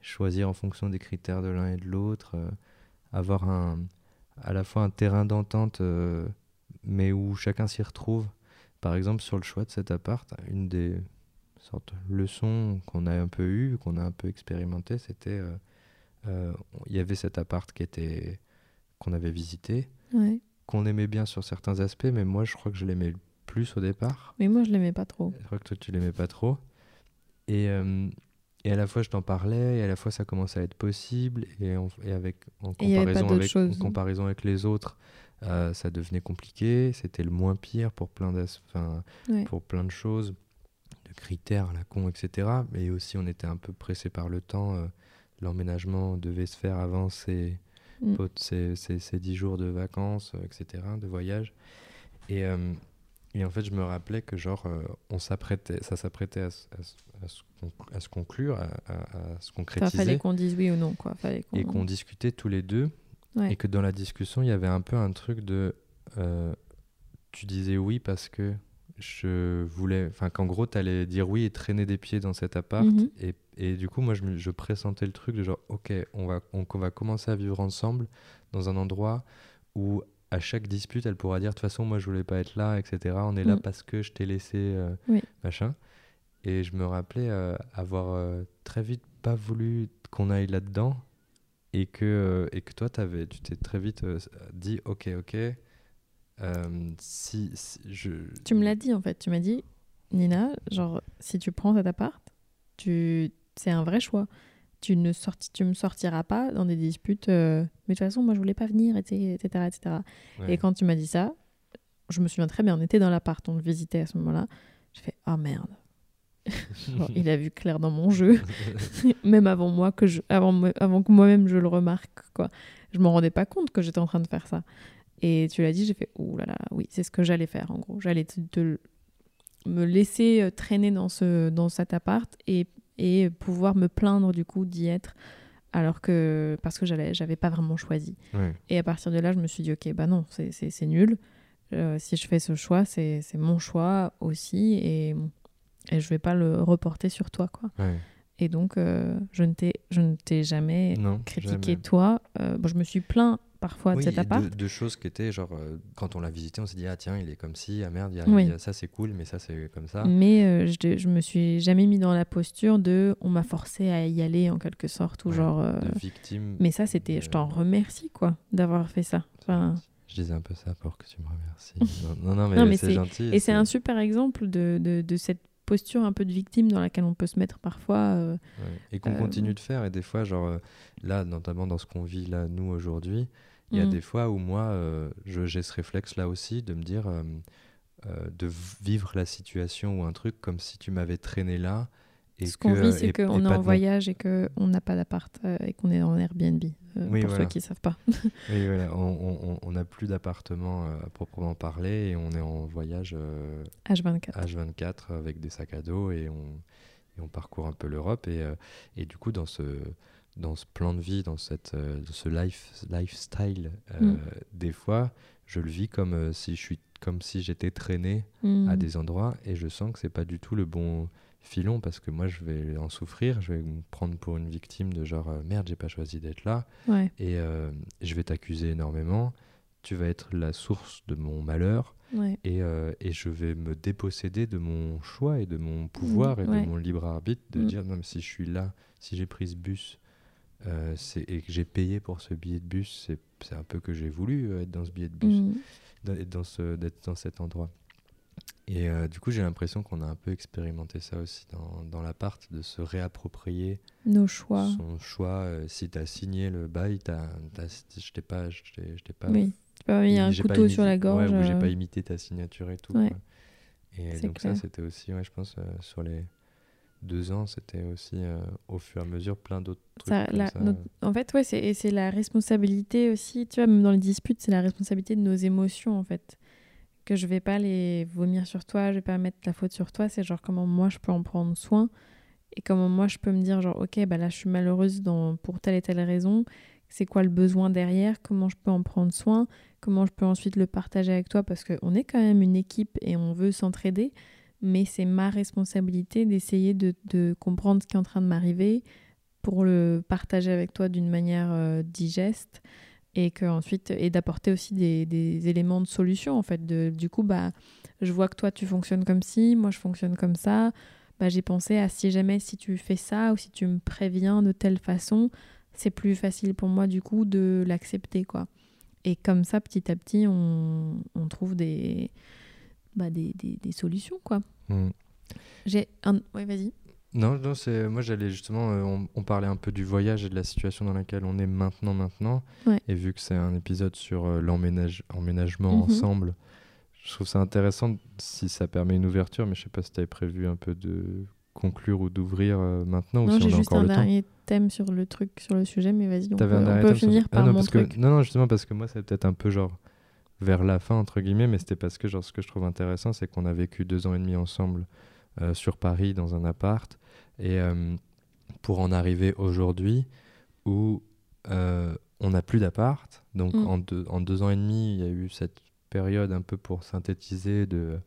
Speaker 2: choisir en fonction des critères de l'un et de l'autre. avoir un, à la fois un terrain d'entente, mais où chacun s'y retrouve. Par exemple, sur le choix de cet appart, une des sortes de leçons qu'on a un peu eues, qu'on a un peu expérimenté, c'était euh, euh, il y avait cet appart qui était qu'on avait visité,
Speaker 1: Ouais.
Speaker 2: qu'on aimait bien sur certains aspects, mais moi je crois que je l'aimais plus au départ.
Speaker 1: Mais moi, je l'aimais pas trop.
Speaker 2: Je crois que toi, tu l'aimais pas trop. Et, euh, et à la fois, je t'en parlais, et à la fois, ça commençait à être possible. Et, avec, en, comparaison avec, en comparaison avec les autres, euh, ça devenait compliqué. C'était le moins pire pour plein,
Speaker 1: Ouais.
Speaker 2: pour plein de choses, de critères, la con, etc. Mais aussi, on était un peu pressé par le temps. euh, L'emménagement devait se faire avant ces,
Speaker 1: Mm.
Speaker 2: ces, ces, ces 10 jours de vacances, euh, etc., de voyage. Et, euh, et en fait, je me rappelais que genre, on s'apprêtait, ça s'apprêtait à, se à se conclure, à, se concrétiser,
Speaker 1: fallait qu'on dise oui ou non, quoi. Fallait
Speaker 2: et qu'on discutait tous les deux,
Speaker 1: Ouais.
Speaker 2: et que dans la discussion, il y avait un peu un truc de, euh, tu disais oui parce que je voulais, enfin qu'en gros, tu allais dire oui et traîner des pieds dans cet appart,
Speaker 1: Mhm.
Speaker 2: et, et du coup, moi, je, je pressentais le truc de genre, ok, on va, on, on va commencer à vivre ensemble dans un endroit où à chaque dispute, elle pourra dire de toute façon, moi, je voulais pas être là, etc. On est là
Speaker 1: Mm.
Speaker 2: parce que je t'ai laissé, euh,
Speaker 1: Oui.
Speaker 2: machin. Et je me rappelais euh, avoir euh, très vite pas voulu qu'on aille là-dedans et que, euh, et que toi, avais, tu t'es très vite euh, dit, ok, ok, euh, si, si je...
Speaker 1: Tu me l'as dit en fait. Tu m'as dit, Nina, genre, si tu prends cet appart, tu... c'est un vrai choix. Tu ne sorti... tu me sortiras pas dans des disputes. euh, Mais de toute façon, moi, je voulais pas venir, etc. etc., etc.
Speaker 2: Ouais.
Speaker 1: Et quand tu m'as dit ça, je me souviens très bien. On était dans l'appart, on le visitait à ce moment-là. Je fais, oh merde. Genre, il a vu clair dans mon jeu, même avant moi que je, avant, avant que moi-même je le remarque quoi. Je m'en rendais pas compte que j'étais en train de faire ça. Et tu l'as dit, j'ai fait, oh là là, oui, c'est ce que j'allais faire en gros. J'allais te, te- me laisser euh, traîner dans, ce, dans cet appart et, et pouvoir me plaindre du coup d'y être alors que parce que j'allais j'avais pas vraiment choisi
Speaker 2: Ouais.
Speaker 1: et à partir de là je me suis dit ok bah non c'est- nul Euh, si je fais ce choix c'est c'est mon choix aussi et, et je vais pas le reporter sur toi quoi
Speaker 2: Ouais.
Speaker 1: et donc euh, je ne t'ai je ne t'ai jamais
Speaker 2: Non,
Speaker 1: critiqué
Speaker 2: jamais.
Speaker 1: toi Euh, bon, je me suis plaint parfois de cet
Speaker 2: et
Speaker 1: appart
Speaker 2: de, de choses qui étaient genre euh, quand on l'a visité on s'est dit ah tiens il est comme ci ah merde il y a-
Speaker 1: Oui.
Speaker 2: il y a ça c'est cool mais ça c'est comme ça
Speaker 1: mais euh, je, je me suis jamais mis dans la posture de on m'a forcé à y aller en quelque sorte ou
Speaker 2: Ouais,
Speaker 1: genre euh,
Speaker 2: de victime
Speaker 1: mais ça c'était je t'en remercie quoi d'avoir fait ça enfin,
Speaker 2: je disais un peu ça pour que tu me remercies non, non, non, mais,
Speaker 1: Non, mais
Speaker 2: c'est
Speaker 1: c'est-
Speaker 2: gentil
Speaker 1: Et c'est un super exemple de, de, de cette posture un peu de victime dans laquelle on peut se mettre parfois. euh,
Speaker 2: Ouais. Et qu'on
Speaker 1: Euh,
Speaker 2: continue de faire. Et des fois, genre, euh, là, notamment dans ce qu'on vit là, nous, aujourd'hui, il y a
Speaker 1: Mm.
Speaker 2: des fois où moi, je- j'ai ce réflexe-là aussi de me dire, de vivre la situation ou un truc comme si tu m'avais traîné là. Et
Speaker 1: ce qu'on vit, c'est qu'on est en voyage et qu'on n'a pas d'appart euh, et qu'on est en Airbnb. euh,
Speaker 2: Oui,
Speaker 1: pour
Speaker 2: voilà.
Speaker 1: ceux qui ne savent pas.
Speaker 2: Oui, voilà, on- n'a plus d'appartement euh, à proprement parler et on est en voyage euh,
Speaker 1: H24.
Speaker 2: H24 avec des sacs à dos et on, et on parcourt un peu l'Europe. Et, et du coup, dans ce, dans ce plan de vie, dans, cette, euh, ce life, lifestyle, euh,
Speaker 1: Mm.
Speaker 2: des fois, je le vis comme, euh, si, je suis, comme si j'étais traîné
Speaker 1: Mm.
Speaker 2: à des endroits et je sens que c'est pas du tout le bon filon parce que moi, je vais en souffrir, je vais me prendre pour une victime de genre euh, merde, j'ai pas choisi d'être là
Speaker 1: Ouais,
Speaker 2: et euh, je vais t'accuser énormément. Tu vas être la source de mon malheur
Speaker 1: ouais.
Speaker 2: et, euh, et je vais me déposséder de mon choix et de mon pouvoir et
Speaker 1: ouais.
Speaker 2: de mon libre arbitre de
Speaker 1: Mm.
Speaker 2: dire non mais si je suis là, si j'ai pris ce bus euh, et que j'ai payé pour ce billet de bus, c'est un peu que j'ai voulu être dans ce billet de bus,
Speaker 1: Mm.
Speaker 2: dans- être dans, ce, d'être dans cet endroit. Et euh, du coup j'ai l'impression qu'on a un peu expérimenté ça aussi dans, dans l'appart, de se réapproprier
Speaker 1: Nos choix.
Speaker 2: son choix. euh, si tu as signé le bail, t'as, t'as- je t'ai pas, je t'ai, pas
Speaker 1: Oui. Avoir mis un
Speaker 2: pas
Speaker 1: couteau
Speaker 2: imité-
Speaker 1: sur la gorge.
Speaker 2: ouais, ou j'ai
Speaker 1: euh,
Speaker 2: pas imité ta signature et tout.
Speaker 1: Ouais.
Speaker 2: Et donc
Speaker 1: clair.
Speaker 2: ça, c'était aussi, ouais, je pense, euh, sur les deux ans, c'était aussi au fur et à mesure plein d'autres trucs.
Speaker 1: Ça-
Speaker 2: comme
Speaker 1: la-
Speaker 2: ça.
Speaker 1: notre- En fait, ouais, c'est c'est la responsabilité aussi, tu vois, même dans les disputes, c'est la responsabilité de nos émotions, en fait. Que je vais pas les vomir sur toi, je vais pas mettre la faute sur toi, c'est genre comment moi je peux en prendre soin et comment moi je peux me dire, genre, ok, bah là je suis malheureuse dans, pour telle et telle raison, c'est quoi le besoin derrière, comment je peux en prendre soin, comment je peux ensuite le partager avec toi, parce qu'on est quand même une équipe et on veut s'entraider, mais c'est ma responsabilité d'essayer de, de comprendre ce qui est en train de m'arriver pour le partager avec toi d'une manière euh, digeste et que ensuite et d'apporter aussi des, des éléments de solution en fait de, du coup bah je vois que toi tu fonctionnes comme ci moi je fonctionne comme ça bah j'ai pensé à si jamais si tu fais ça ou si tu me préviens de telle façon c'est plus facile pour moi du coup de l'accepter quoi. Et comme ça petit à petit on, on trouve des, bah, des, des, des solutions quoi.
Speaker 2: Mm.
Speaker 1: j'ai un ouais vas-y
Speaker 2: Non, non c'est moi j'allais justement, euh, on, on parlait un peu du voyage et de la situation dans laquelle on est maintenant, maintenant.
Speaker 1: Ouais.
Speaker 2: Et vu que c'est un épisode sur euh, l'emménage, emménagement
Speaker 1: Mhm.
Speaker 2: ensemble, je trouve ça intéressant si ça permet une ouverture, mais je sais pas si tu avais prévu un peu de conclure ou d'ouvrir euh, maintenant ou
Speaker 1: non
Speaker 2: si on
Speaker 1: j'ai
Speaker 2: a
Speaker 1: juste
Speaker 2: encore
Speaker 1: un
Speaker 2: le temps.
Speaker 1: dernier thème sur le truc sur le sujet mais vas-y on peut,
Speaker 2: un
Speaker 1: on peut
Speaker 2: sur
Speaker 1: finir
Speaker 2: ça
Speaker 1: par
Speaker 2: Ah non,
Speaker 1: mon
Speaker 2: parce que-
Speaker 1: truc
Speaker 2: non, non, justement parce que moi, c'est peut-être un peu genre vers la fin, entre guillemets, mais c'était parce que genre, ce que je trouve intéressant, c'est qu'on a vécu deux ans et demi ensemble sur Paris dans un appart. Et euh, pour en arriver aujourd'hui où euh, on n'a plus d'appart, donc
Speaker 1: Mm.
Speaker 2: en, deux, en deux ans et demi, il y a eu cette période un peu pour synthétiser de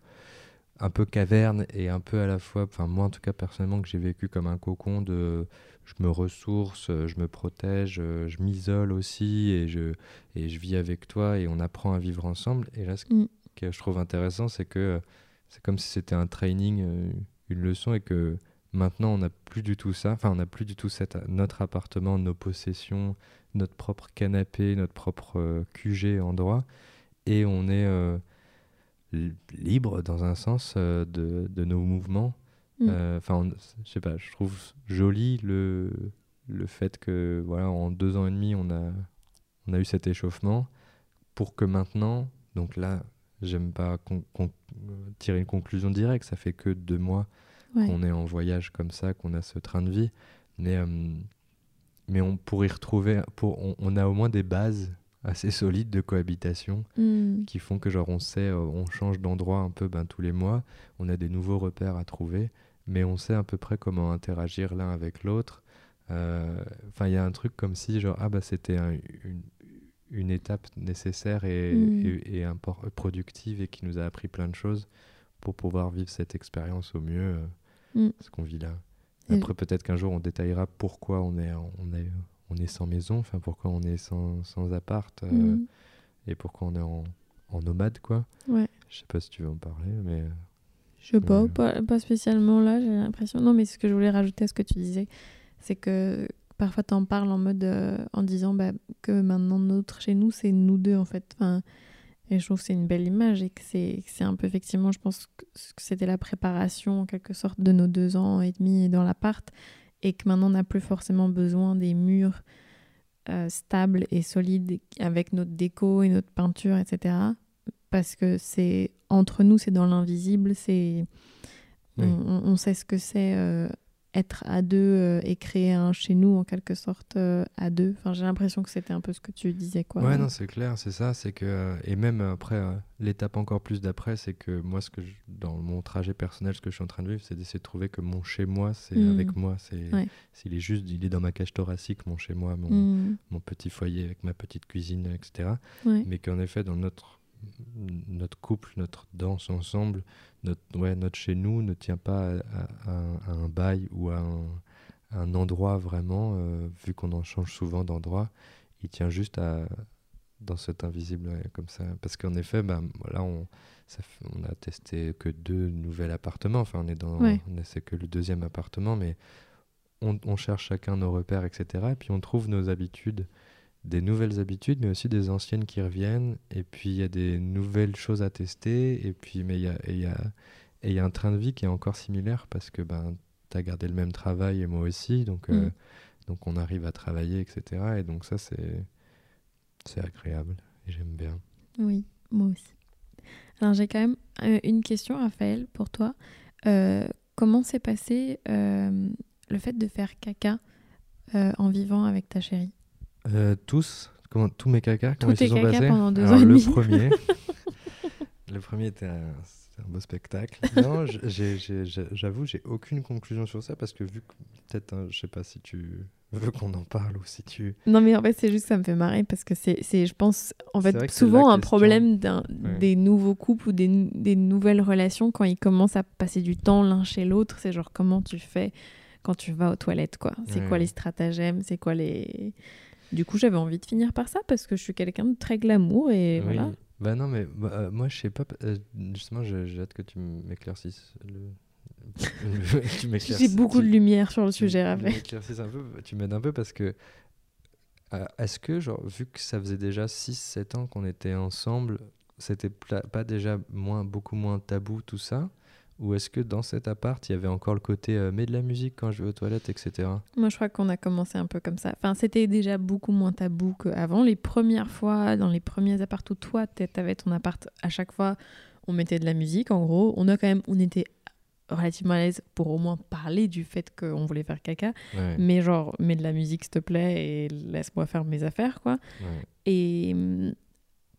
Speaker 2: un peu caverne et un peu à la fois, enfin moi en tout cas personnellement que j'ai vécu comme un cocon de je me ressource, euh, je me protège, euh, je m'isole aussi et je, et je vis avec toi et on apprend à vivre ensemble. Et là, ce
Speaker 1: Mm.
Speaker 2: que je trouve intéressant, c'est que euh, c'est comme si c'était un training, euh, une leçon et que maintenant on n'a plus du tout ça. Enfin, on n'a plus du tout notre appartement, nos possessions, notre propre canapé, notre propre euh, QG endroit. Et on est euh, li- libre dans un sens euh, de, de nos mouvements.
Speaker 1: Mm.
Speaker 2: Euh, Enfin, on- je sais pas, je trouve joli le, le fait que voilà, en deux ans et demi, on a, on a eu cet échauffement pour que maintenant, donc là, j'aime pas con- tirer une conclusion directe, ça fait que deux mois
Speaker 1: Ouais.
Speaker 2: qu'on est en voyage comme ça, qu'on a ce train de vie, mais, euh, mais on, pour y retrouver, pour, on, on a au moins des bases assez solides de cohabitation
Speaker 1: Mm.
Speaker 2: qui font que genre on sait, euh, on change d'endroit un peu ben, tous les mois, on a des nouveaux repères à trouver, mais on sait à peu près comment interagir l'un avec l'autre. Euh, Enfin, il y a un truc comme si genre ah bah c'était un- une, une étape nécessaire et,
Speaker 1: Mm.
Speaker 2: et, et impor- productive et qui nous a appris plein de choses pour pouvoir vivre cette expérience au mieux, euh,
Speaker 1: Mm.
Speaker 2: ce qu'on vit là. Après peut-être qu'un jour on détaillera pourquoi on est on est on est sans maison, enfin pourquoi on est sans, sans appart. euh,
Speaker 1: Mm.
Speaker 2: et pourquoi on est en, en nomade, quoi.
Speaker 1: Ouais.
Speaker 2: Je sais pas si tu veux en parler, mais...
Speaker 1: Je sais pas,
Speaker 2: Ouais.
Speaker 1: pas, pas spécialement là, j'ai l'impression. Non, mais ce que je voulais rajouter à ce que tu disais, c'est que parfois tu en parles en mode euh, en disant bah, que maintenant notre chez nous, c'est nous deux en fait. Enfin, et je trouve que c'est une belle image et que c'est un peu effectivement, je pense que c'était la préparation en quelque sorte de nos deux ans et demi dans l'appart et que maintenant on n'a plus forcément besoin des murs euh, stables et solides avec notre déco et notre peinture, etc. Parce que c'est entre nous, c'est dans l'invisible, c'est
Speaker 2: Oui.
Speaker 1: on, on- on sait ce que c'est euh, être à deux euh, et créer un chez nous en quelque sorte euh, à deux. Enfin, j'ai l'impression que c'était un peu ce que tu disais quoi.
Speaker 2: Ouais, non, c'est clair, c'est ça, c'est que... euh, Et même après, l'étape encore plus d'après, c'est que moi, ce que je- dans mon trajet personnel, ce que je suis en train de vivre, c'est d'essayer de trouver que mon chez-moi, c'est
Speaker 1: Mm.
Speaker 2: avec moi, c'est...
Speaker 1: Ouais.
Speaker 2: S'il est juste, il est dans ma cage thoracique, mon chez-moi, mon,
Speaker 1: Mm.
Speaker 2: mon petit foyer avec ma petite cuisine, etc.
Speaker 1: Ouais.
Speaker 2: mais qu'en effet dans notre notre couple, notre danse ensemble, notre ouais, notre chez nous ne tient pas à, à- à un- bail ou à un, à un endroit vraiment, euh, vu qu'on en change souvent d'endroit, il tient juste à dans cet invisible ouais, comme ça, parce qu'en effet, bah, là on ça on a testé que deux nouveaux appartements, enfin on est dans
Speaker 1: Ouais.
Speaker 2: c'est que le deuxième appartement, mais on, on cherche chacun nos repères, etc. Et puis on trouve nos habitudes des nouvelles habitudes, mais aussi des anciennes qui reviennent. Et puis il y a des nouvelles choses à tester. Et puis, mais il y a, et y a, et y a un train de vie qui est encore similaire parce que ben, tu as gardé le même travail et moi aussi. Donc, euh,
Speaker 1: Mm.
Speaker 2: donc on arrive à travailler, etc. Et donc ça, c'est, c'est agréable. Et j'aime bien.
Speaker 1: Oui, moi aussi. Alors j'ai quand même euh, une question, Raphaël, pour toi. Euh, comment s'est passé le fait de faire caca en vivant avec ta chérie?
Speaker 2: Euh, tous, comment, tous mes cacas, comment ils se sont passés Alors, le premier, le premier était un, beau spectacle. Non, j'avoue, j'ai aucune conclusion sur ça parce que vu que peut-être, hein, je sais pas si tu veux qu'on en parle ou si tu.
Speaker 1: Non mais en fait c'est juste ça me fait marrer parce que c'est, je pense, en fait
Speaker 2: que
Speaker 1: souvent un
Speaker 2: question.
Speaker 1: problème
Speaker 2: Ouais.
Speaker 1: des nouveaux couples ou des, des nouvelles relations quand ils commencent à passer du temps l'un chez l'autre. C'est genre comment tu fais quand tu vas aux toilettes quoi? C'est
Speaker 2: Ouais.
Speaker 1: quoi les stratagèmes? C'est quoi les... Du coup j'avais envie de finir par ça parce que je suis quelqu'un de très glamour et
Speaker 2: Oui.
Speaker 1: voilà.
Speaker 2: Bah non, mais bah, euh, moi, je sais pas. euh, justement, j'ai hâte que tu m'éclaircisses. Le... tu
Speaker 1: J'ai beaucoup de
Speaker 2: tu-
Speaker 1: lumière sur le
Speaker 2: tu-
Speaker 1: sujet
Speaker 2: tu
Speaker 1: Raphaël.
Speaker 2: m'éclaircisses un peu, tu m'aides un peu parce que euh, est-ce que, genre, vu que ça faisait déjà 6-7 ans qu'on était ensemble, c'était pas déjà moins, beaucoup moins tabou tout ça? Ou est-ce que dans cet appart, il y avait encore le côté euh, mets de la musique quand je vais aux toilettes, etc.
Speaker 1: Moi, je crois qu'on a commencé un peu comme ça. Enfin, c'était déjà beaucoup moins tabou qu'avant. Les premières fois, dans les premiers apparts où toi, tu avais ton appart, à chaque fois, on mettait de la musique. En gros, on a quand même, on était relativement à l'aise pour au moins parler du fait qu'on voulait faire caca.
Speaker 2: Ouais,
Speaker 1: Mais genre, mets de la musique, s'il te plaît, et laisse-moi faire mes affaires, quoi.
Speaker 2: ouais.
Speaker 1: Et hum,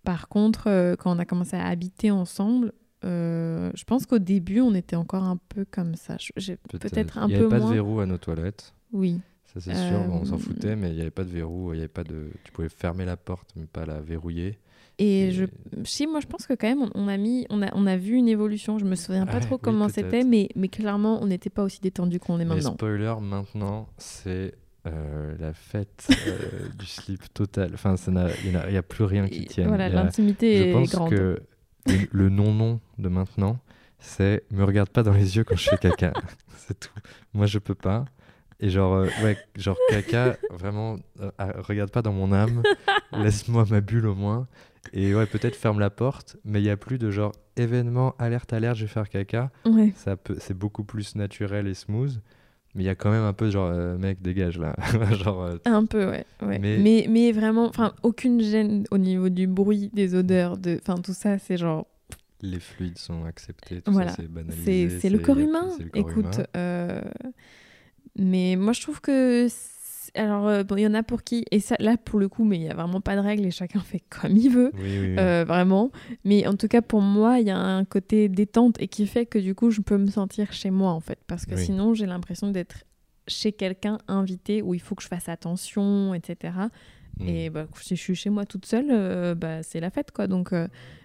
Speaker 1: par contre, euh, quand on a commencé à habiter ensemble, euh, je pense qu'au début, on était encore un peu comme ça. J'ai Peut-être un
Speaker 2: Il n'y
Speaker 1: peu
Speaker 2: avait pas
Speaker 1: moins.
Speaker 2: de verrou à nos toilettes.
Speaker 1: Oui.
Speaker 2: Ça c'est sûr,
Speaker 1: Euh,
Speaker 2: on s'en foutait, mais il n'y avait pas de verrou, il y avait pas de... tu pouvais fermer la porte, mais pas la verrouiller.
Speaker 1: Et
Speaker 2: Et-
Speaker 1: je, si, moi, je pense que quand même, on, on a mis, on a, on a vu une évolution. Je me souviens pas trop
Speaker 2: oui,
Speaker 1: comment c'était, mais, mais clairement, on n'était pas aussi détendu qu'on est
Speaker 2: Mais
Speaker 1: maintenant.
Speaker 2: spoiler, maintenant, c'est euh, la fête euh, du slip total. Enfin, il n'y a, plus rien qui tienne.
Speaker 1: Voilà,
Speaker 2: Il y a-
Speaker 1: l'intimité
Speaker 2: je
Speaker 1: est
Speaker 2: pense
Speaker 1: grande.
Speaker 2: que le, le non-non de maintenant, c'est me regarde pas dans les yeux quand je fais caca. c'est tout. Moi, je peux pas. Et genre, euh, ouais, genre caca, vraiment, euh, ah, regarde pas dans mon âme. Laisse-moi ma bulle au moins. Et ouais, peut-être ferme la porte, mais il y a plus de genre événement, alerte, alerte, je vais faire caca.
Speaker 1: Ouais.
Speaker 2: Ça peut, c'est beaucoup plus naturel et smooth. Mais il y a quand même un peu genre, euh, mec, dégage là. genre, euh,
Speaker 1: Un peu, ouais. ouais.
Speaker 2: Mais-
Speaker 1: Mais... Mais, vraiment, enfin, aucune gêne au niveau du bruit, des odeurs, de, enfin, tout ça, c'est genre,
Speaker 2: les fluides sont acceptés, tout
Speaker 1: Voilà.
Speaker 2: ça c'est banalisé.
Speaker 1: c'est le corps humain.
Speaker 2: c'est le corps
Speaker 1: Écoute,
Speaker 2: humain.
Speaker 1: euh, mais moi, je trouve que, alors, euh, bon, il y en a pour qui, et ça, là, pour le coup, mais il n'y a vraiment pas de règle et chacun fait comme il veut,
Speaker 2: Oui, oui, oui.
Speaker 1: euh, vraiment. Mais en tout cas, pour moi, il y a un côté détente et qui fait que du coup, je peux me sentir chez moi, en fait. Parce que sinon, j'ai l'impression d'être chez quelqu'un invité où il faut que je fasse attention, etc.
Speaker 2: Mm.
Speaker 1: Et bah, si je suis chez moi toute seule, euh, bah, c'est la fête, quoi. Donc,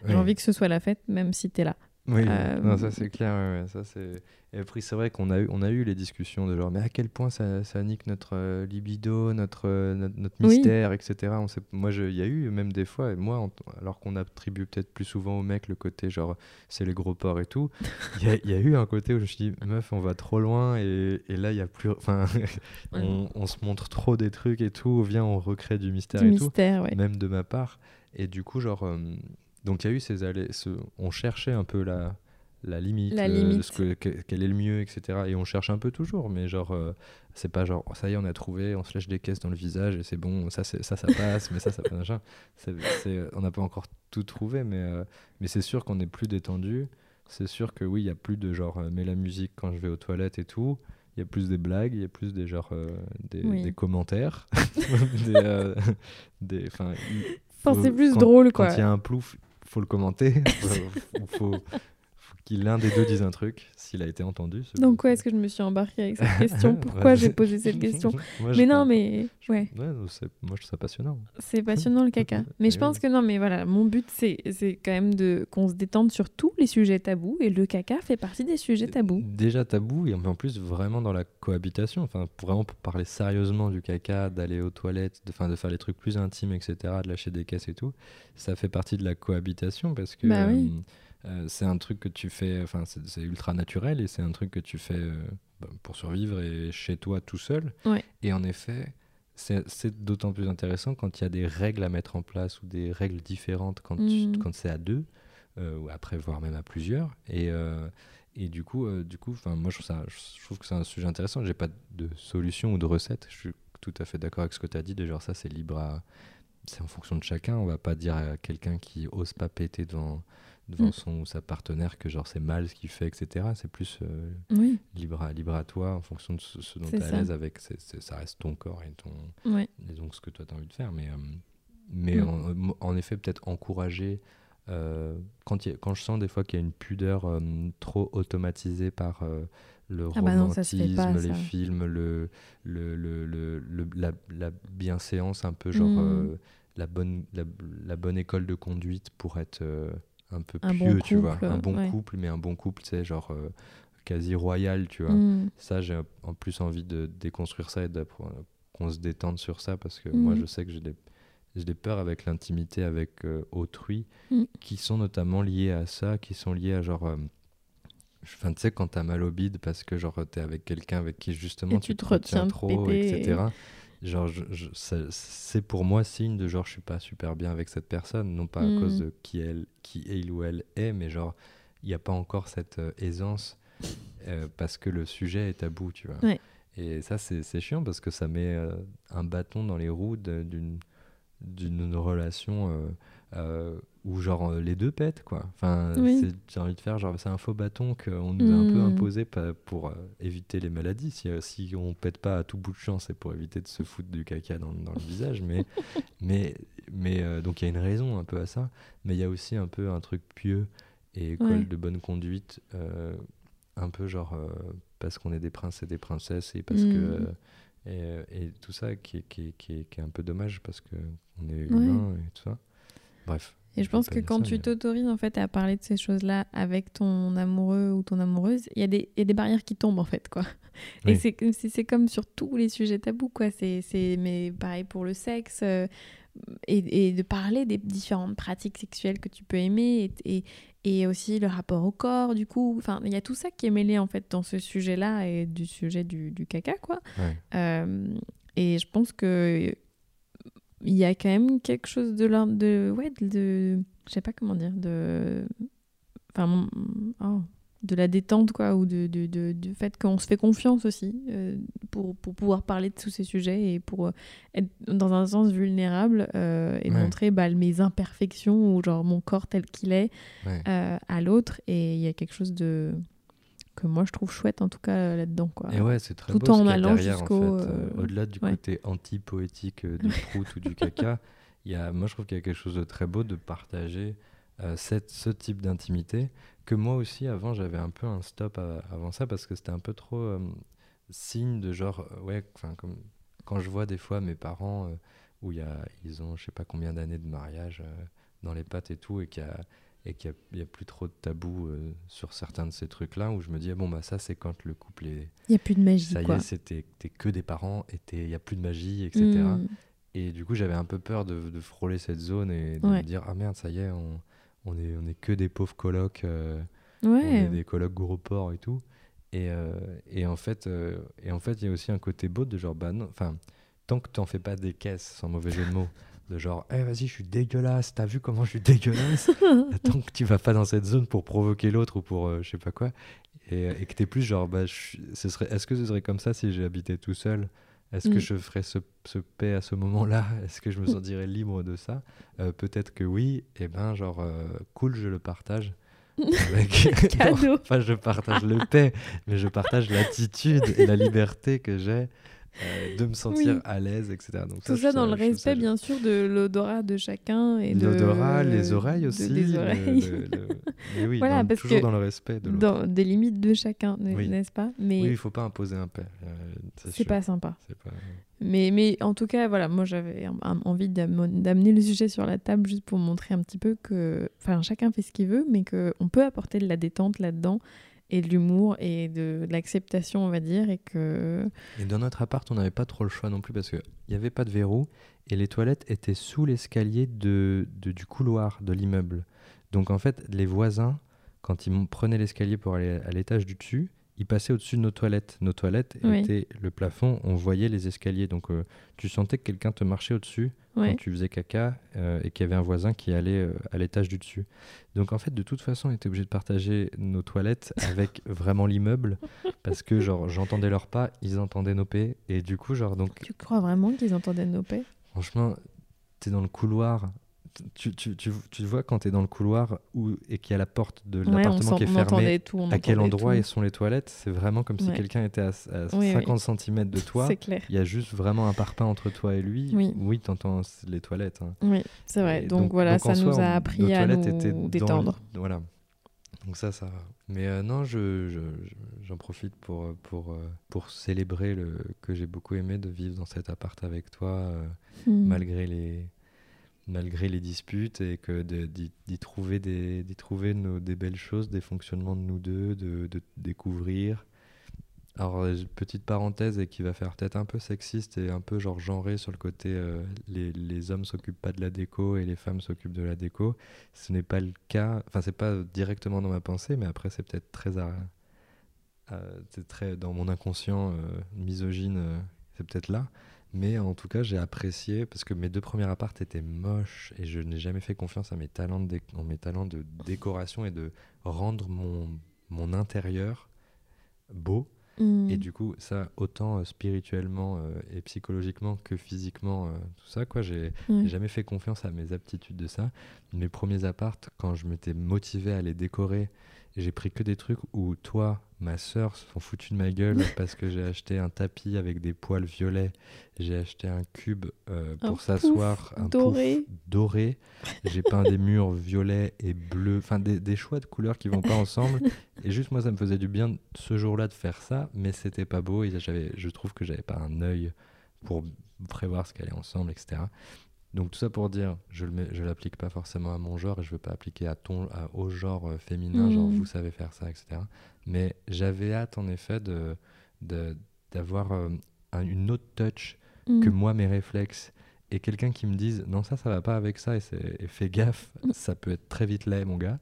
Speaker 1: j'ai envie que ce soit la fête, même si t'es là.
Speaker 2: Oui,
Speaker 1: Euh,
Speaker 2: non, ça c'est clair. ouais, ouais, ça c'est. Et après, c'est vrai qu'on a eu, on a eu les discussions de genre, mais à quel point ça, ça nique notre euh, libido, notre, euh, notre, notre
Speaker 1: Oui.
Speaker 2: mystère, etc. On sait, moi, il y a eu même des fois, et moi, alors qu'on attribue peut-être plus souvent aux mecs le côté genre, c'est les gros porcs et tout, il y, a- il y a eu un côté où je me suis dit, meuf, on va trop loin, et, et là, il y a plus. Enfin, on, on se montre trop des trucs et tout, viens, on recrée du mystère
Speaker 1: Du
Speaker 2: et tout
Speaker 1: mystère, ouais.
Speaker 2: même de ma part. Et du coup, genre, euh, donc il y a eu ces allées, ce, on cherchait un peu la, la limite,
Speaker 1: La
Speaker 2: euh,
Speaker 1: limite.
Speaker 2: ce que, que- quel est le mieux, etc. Et on cherche un peu toujours, mais genre, euh, c'est pas genre, ça y est, on a trouvé, on se lèche des caisses dans le visage et c'est bon, ça, ça, ça passe, mais ça, ça passe, on n'a pas encore tout trouvé, mais, euh, mais c'est sûr qu'on est plus détendu. C'est sûr que oui, il y a plus de genre, mets la musique quand je vais aux toilettes et tout. Il y a plus des blagues, il y a plus des genre des,
Speaker 1: Oui.
Speaker 2: des commentaires, des,
Speaker 1: c'est plus
Speaker 2: quand-
Speaker 1: drôle,
Speaker 2: Quand
Speaker 1: quoi.
Speaker 2: il y a un plouf, faut le commenter. qu'il l'un des deux dise un truc, s'il a été entendu.
Speaker 1: Donc, ouais, est-ce que je me suis embarquée avec cette question? Pourquoi j'ai posé cette question?
Speaker 2: Moi,
Speaker 1: Mais non, mais ouais,
Speaker 2: moi je trouve ça passionnant.
Speaker 1: c'est passionnant le caca. Mais je pense
Speaker 2: oui.
Speaker 1: que non, mais voilà, mon but c'est quand même de qu'on se détende sur tous les sujets tabous et le caca fait partie des sujets tabous.
Speaker 2: Déjà tabou, et en plus vraiment dans la cohabitation, enfin vraiment pour parler sérieusement du caca, d'aller aux toilettes, de, enfin, de faire les trucs plus intimes, etc., de lâcher des caisses et tout, ça fait partie de la cohabitation parce que
Speaker 1: Bah oui.
Speaker 2: euh, c'est un truc que tu fais, enfin c'est ultra naturel et c'est un truc que tu fais euh, bah, pour survivre et chez toi tout seul.
Speaker 1: Ouais.
Speaker 2: Et en effet, c'est d'autant plus intéressant quand il y a des règles à mettre en place ou des règles différentes quand, tu-
Speaker 1: Mhm.
Speaker 2: quand c'est à deux, euh, ou après, voire même à plusieurs. Et, euh, et du coup, euh, du coup enfin, moi, je trouve, ça, je trouve que c'est un sujet intéressant. J'ai pas de solution ou de recette. Je suis tout à fait d'accord avec ce que tu as dit. De genre, ça, c'est libre à. C'est en fonction de chacun. On va pas dire à quelqu'un qui ose pas péter devant, devant
Speaker 1: Mm.
Speaker 2: son ou sa partenaire que genre c'est mal ce qu'il fait, etc. C'est plus euh,
Speaker 1: Oui,
Speaker 2: libre, à, libre à toi en fonction de ce, ce dont tu es à l'aise avec. Ça reste ton corps et ton,
Speaker 1: ouais.
Speaker 2: et donc ce que toi tu as envie de faire. Mais, euh, mais
Speaker 1: Mm.
Speaker 2: en, en effet, peut-être encourager. euh, quand, il y a- quand je sens des fois qu'il y a une pudeur euh, trop automatisée par euh, le
Speaker 1: Ah bah non,
Speaker 2: romantisme,
Speaker 1: pas,
Speaker 2: les
Speaker 1: ça.
Speaker 2: films, le, le, le, le- la, la bienséance, un peu genre
Speaker 1: Mm.
Speaker 2: euh, la, bonne, la, la bonne école de conduite pour être euh, un peu
Speaker 1: Un bon
Speaker 2: pieux, tu vois. Un bon
Speaker 1: ouais.
Speaker 2: couple, mais un bon couple, tu sais, genre euh, quasi royal, tu vois.
Speaker 1: Mm.
Speaker 2: Ça, j'ai en plus envie de déconstruire ça et qu'on se détende sur ça parce que moi,
Speaker 1: Mhm.
Speaker 2: je sais que j'ai des, des peurs avec l'intimité avec euh, autrui
Speaker 1: Mhm.
Speaker 2: qui sont notamment liées à ça, qui sont liées à genre. euh, Enfin, tu sais, quand t'as mal au bide parce que genre t'es avec quelqu'un avec qui justement
Speaker 1: Et
Speaker 2: tu,
Speaker 1: tu
Speaker 2: te retiens
Speaker 1: retiens
Speaker 2: trop, etc. Genre, je- je- ça- c'est pour moi signe de genre je suis pas super bien avec cette personne, non pas à
Speaker 1: Mhm.
Speaker 2: cause de qui elle, qui il ou elle est, mais genre il n'y a pas encore cette euh, aisance euh, parce que le sujet est tabou, tu vois.
Speaker 1: Ouais.
Speaker 2: Et ça, c'est chiant parce que ça met euh, un bâton dans les roues d'une d'une relation où genre euh, les deux pètent quoi. Enfin,
Speaker 1: Oui.
Speaker 2: j'ai envie de faire genre c'est un faux bâton qu'on nous a un peu
Speaker 1: Mm.
Speaker 2: imposé pour euh, éviter les maladies. Si, euh, si on pète pas à tout bout de champ, c'est pour éviter de se foutre du caca dans, dans le visage. Mais mais mais euh, donc il y a une raison un peu à ça. Mais il y a aussi un peu un truc pieux et école
Speaker 1: Ouais.
Speaker 2: de bonne conduite. un peu genre parce qu'on est des princes et des princesses et parce que euh, et, et tout ça qui est, qui, est, qui, est, qui est un peu dommage parce que on est humain et tout ça bref
Speaker 1: Et je pense que quand
Speaker 2: ça,
Speaker 1: tu
Speaker 2: mais-
Speaker 1: t'autorises en fait à parler de ces choses-là avec ton amoureux ou ton amoureuse, il y, a des- il y a des barrières qui tombent en fait quoi. Et
Speaker 2: Oui.
Speaker 1: c'est comme- c'est c'est comme sur tous les sujets tabous quoi. C'est mais pareil pour le sexe euh, et, et de parler des différentes pratiques sexuelles que tu peux aimer et, et, et aussi le rapport au corps du coup. Enfin il y a tout ça qui est mêlé en fait dans ce sujet-là et du sujet du, du caca quoi.
Speaker 2: Ouais.
Speaker 1: Euh, et je pense que il y a quand même quelque chose de l'ordre de ouais de, je sais pas comment dire de enfin oh, de la détente quoi ou de, de, de- du fait qu'on se fait confiance aussi euh, pour, pour pouvoir parler de tous ces sujets et pour euh, être dans un sens vulnérable euh, et
Speaker 2: Ouais.
Speaker 1: montrer bah, mes imperfections ou genre mon corps tel qu'il est
Speaker 2: Ouais.
Speaker 1: euh, à l'autre et il y a quelque chose de que moi je trouve chouette en tout cas euh, là-dedans. Quoi.
Speaker 2: Et ouais, c'est très
Speaker 1: Tout
Speaker 2: beau
Speaker 1: en
Speaker 2: ce
Speaker 1: allant
Speaker 2: en
Speaker 1: jusqu'au,
Speaker 2: fait. Euh,
Speaker 1: euh,
Speaker 2: Au-delà du
Speaker 1: ouais.
Speaker 2: côté anti-poétique du prout ou du caca, il y a, moi je trouve qu'il y a quelque chose de très beau de partager euh, cette, ce type d'intimité que moi aussi avant j'avais un peu un stop à- avant ça parce que c'était un peu trop euh, signe de genre ouais enfin comme quand je vois des fois mes parents où il y a ils ont je sais pas combien d'années de mariage dans les pattes et tout et qu'il y a et qu'il y a- plus trop de tabous euh, sur certains de ces trucs là où je me dis ah, bon bah ça c'est quand le couple est
Speaker 1: Il n'y a plus de magie.
Speaker 2: ça y est, c'était t'es que des parents et il n'y a plus de magie, etc.
Speaker 1: Mm.
Speaker 2: Et du coup, j'avais un peu peur de, de frôler cette zone et de
Speaker 1: Ouais.
Speaker 2: me dire ah merde, ça y est, on, on est on est que des pauvres colocs, euh, on est
Speaker 1: Ouais.
Speaker 2: des colocs gros porcs et tout. Et, euh, et en fait, euh, et en fait, il y a aussi un côté beau de genre bah non, enfin tant que t'en fais pas des caisses, sans mauvais jeu de mots, de genre eh vas-y, je suis dégueulasse, t'as vu comment je suis dégueulasse tant que tu vas pas dans cette zone pour provoquer l'autre ou pour euh, je sais pas quoi. Et, et que t'es plus genre bah je ce serait est-ce que ce serait comme ça si j'habitais tout seul? Est-ce que
Speaker 1: Mm.
Speaker 2: je ferais ce, ce paix à ce moment-là? Est-ce que je me sentirais libre de ça? Euh, peut-être que oui. Et ben genre euh, cool je le partage avec
Speaker 1: Cadeau.
Speaker 2: Non, pas je partage le paix mais je partage l'attitude et la liberté que j'ai euh, de me sentir
Speaker 1: Oui.
Speaker 2: à l'aise etc donc
Speaker 1: Tout ça dans le
Speaker 2: ça
Speaker 1: respect, bien sûr, de l'odorat de chacun et de
Speaker 2: L'odorat, les oreilles
Speaker 1: de-
Speaker 2: aussi.
Speaker 1: des
Speaker 2: le-
Speaker 1: oreilles.
Speaker 2: le- oui,
Speaker 1: Voilà,
Speaker 2: dans-
Speaker 1: parce
Speaker 2: toujours
Speaker 1: que
Speaker 2: dans le respect de
Speaker 1: dans des limites de chacun,
Speaker 2: Oui.
Speaker 1: n'est-ce pas? Mais
Speaker 2: Oui, il faut pas imposer un père. euh, c'est
Speaker 1: pas sympa.
Speaker 2: Pas-
Speaker 1: Mais, mais en tout cas, voilà, moi j'avais envie d'am- d'amener le sujet sur la table juste pour montrer un petit peu que enfin, chacun fait ce qu'il veut, mais qu'on peut apporter de la détente là-dedans et de l'humour et de, l'acceptation, on va dire, et que...
Speaker 2: Et dans notre appart, on n'avait pas trop le choix non plus parce qu'il n'y avait pas de verrou et les toilettes étaient sous l'escalier de, de- du couloir de l'immeuble. Donc en fait, les voisins, quand ils prenaient l'escalier pour aller à l'étage du dessus, ils passaient au-dessus de nos toilettes. Nos toilettes
Speaker 1: Oui.
Speaker 2: étaient le plafond, on voyait les escaliers. Donc euh, tu sentais que quelqu'un te marchait au-dessus quand tu faisais caca euh, et qu'il y avait un voisin qui allait euh, à l'étage du dessus. Donc en fait, de toute façon, on était obligé de partager nos toilettes avec vraiment l'immeuble parce que genre j'entendais leurs pas, ils entendaient nos paix et du coup genre donc
Speaker 1: Tu crois vraiment qu'ils entendaient nos paix
Speaker 2: franchement, t'es dans le couloir. Tu, tu, tu, tu vois quand t'es dans le couloir où, et qu'il y a la porte de l'appartement qui est fermée,
Speaker 1: tout.
Speaker 2: à quel endroit
Speaker 1: tout.
Speaker 2: et sont les toilettes, c'est vraiment comme si
Speaker 1: Ouais.
Speaker 2: quelqu'un était à, à
Speaker 1: Oui, oui.
Speaker 2: 50 cm de toi. Il y a juste vraiment un parpaing entre toi et lui.
Speaker 1: Oui.
Speaker 2: t'entends les toilettes. hein.
Speaker 1: Oui, c'est vrai. Donc, voilà,
Speaker 2: donc,
Speaker 1: ça
Speaker 2: soi,
Speaker 1: nous a appris à nous détendre.
Speaker 2: Voilà. Donc ça, ça. Mais euh, non, je, je- je- j'en profite pour, euh, pour, euh, pour célébrer le que j'ai beaucoup aimé de vivre dans cet appart avec toi, euh,
Speaker 1: Hmm.
Speaker 2: malgré les malgré les disputes et que d'y, trouver des trouver nos, des belles choses, des fonctionnements de nous deux, de, de découvrir. Alors euh, petite parenthèse et qui va faire peut-être un peu sexiste et un peu genre genré sur le côté euh, les, les hommes s'occupent pas de la déco et les femmes s'occupent de la déco. Ce n'est pas le cas, enfin c'est pas directement dans ma pensée, mais après c'est peut-être très très dans mon inconscient euh, misogyne, c'est peut-être là. Mais en tout cas, j'ai apprécié parce que mes deux premiers apparts étaient moches et je n'ai jamais fait confiance à mes talents de, en mes talents de décoration et de rendre mon, mon intérieur beau.
Speaker 1: Hmm.
Speaker 2: Et du coup, ça, autant euh, spirituellement euh, et psychologiquement que physiquement, euh, tout ça, quoi, j'ai
Speaker 1: Ouais.
Speaker 2: j'ai jamais fait confiance à mes aptitudes de ça. Mes premiers apparts, quand je m'étais motivé à les décorer, j'ai pris que des trucs où toi, ma sœur, se sont foutus de ma gueule parce que j'ai acheté un tapis avec des poils violets, j'ai acheté un cube euh, pour s'asseoir, un pouf
Speaker 1: doré.
Speaker 2: doré, j'ai peint des murs violets et bleus, enfin des, des choix de couleurs qui vont pas ensemble. Et juste moi, ça me faisait du bien ce jour-là de faire ça, mais c'était pas beau et j'avais, je trouve que j'avais pas un œil pour prévoir ce qui allait ensemble, etc. Donc tout ça pour dire, je je l'applique pas forcément à mon genre et je veux pas appliquer à ton, à- au genre euh, féminin, genre
Speaker 1: Mhm.
Speaker 2: vous savez faire ça, etc. Mais j'avais hâte en effet de de- d'avoir euh, un- une autre touch
Speaker 1: Hmm.
Speaker 2: que moi mes réflexes et quelqu'un qui me dise non ça ça va pas avec ça et, et fais gaffe ça peut être très vite laid mon gars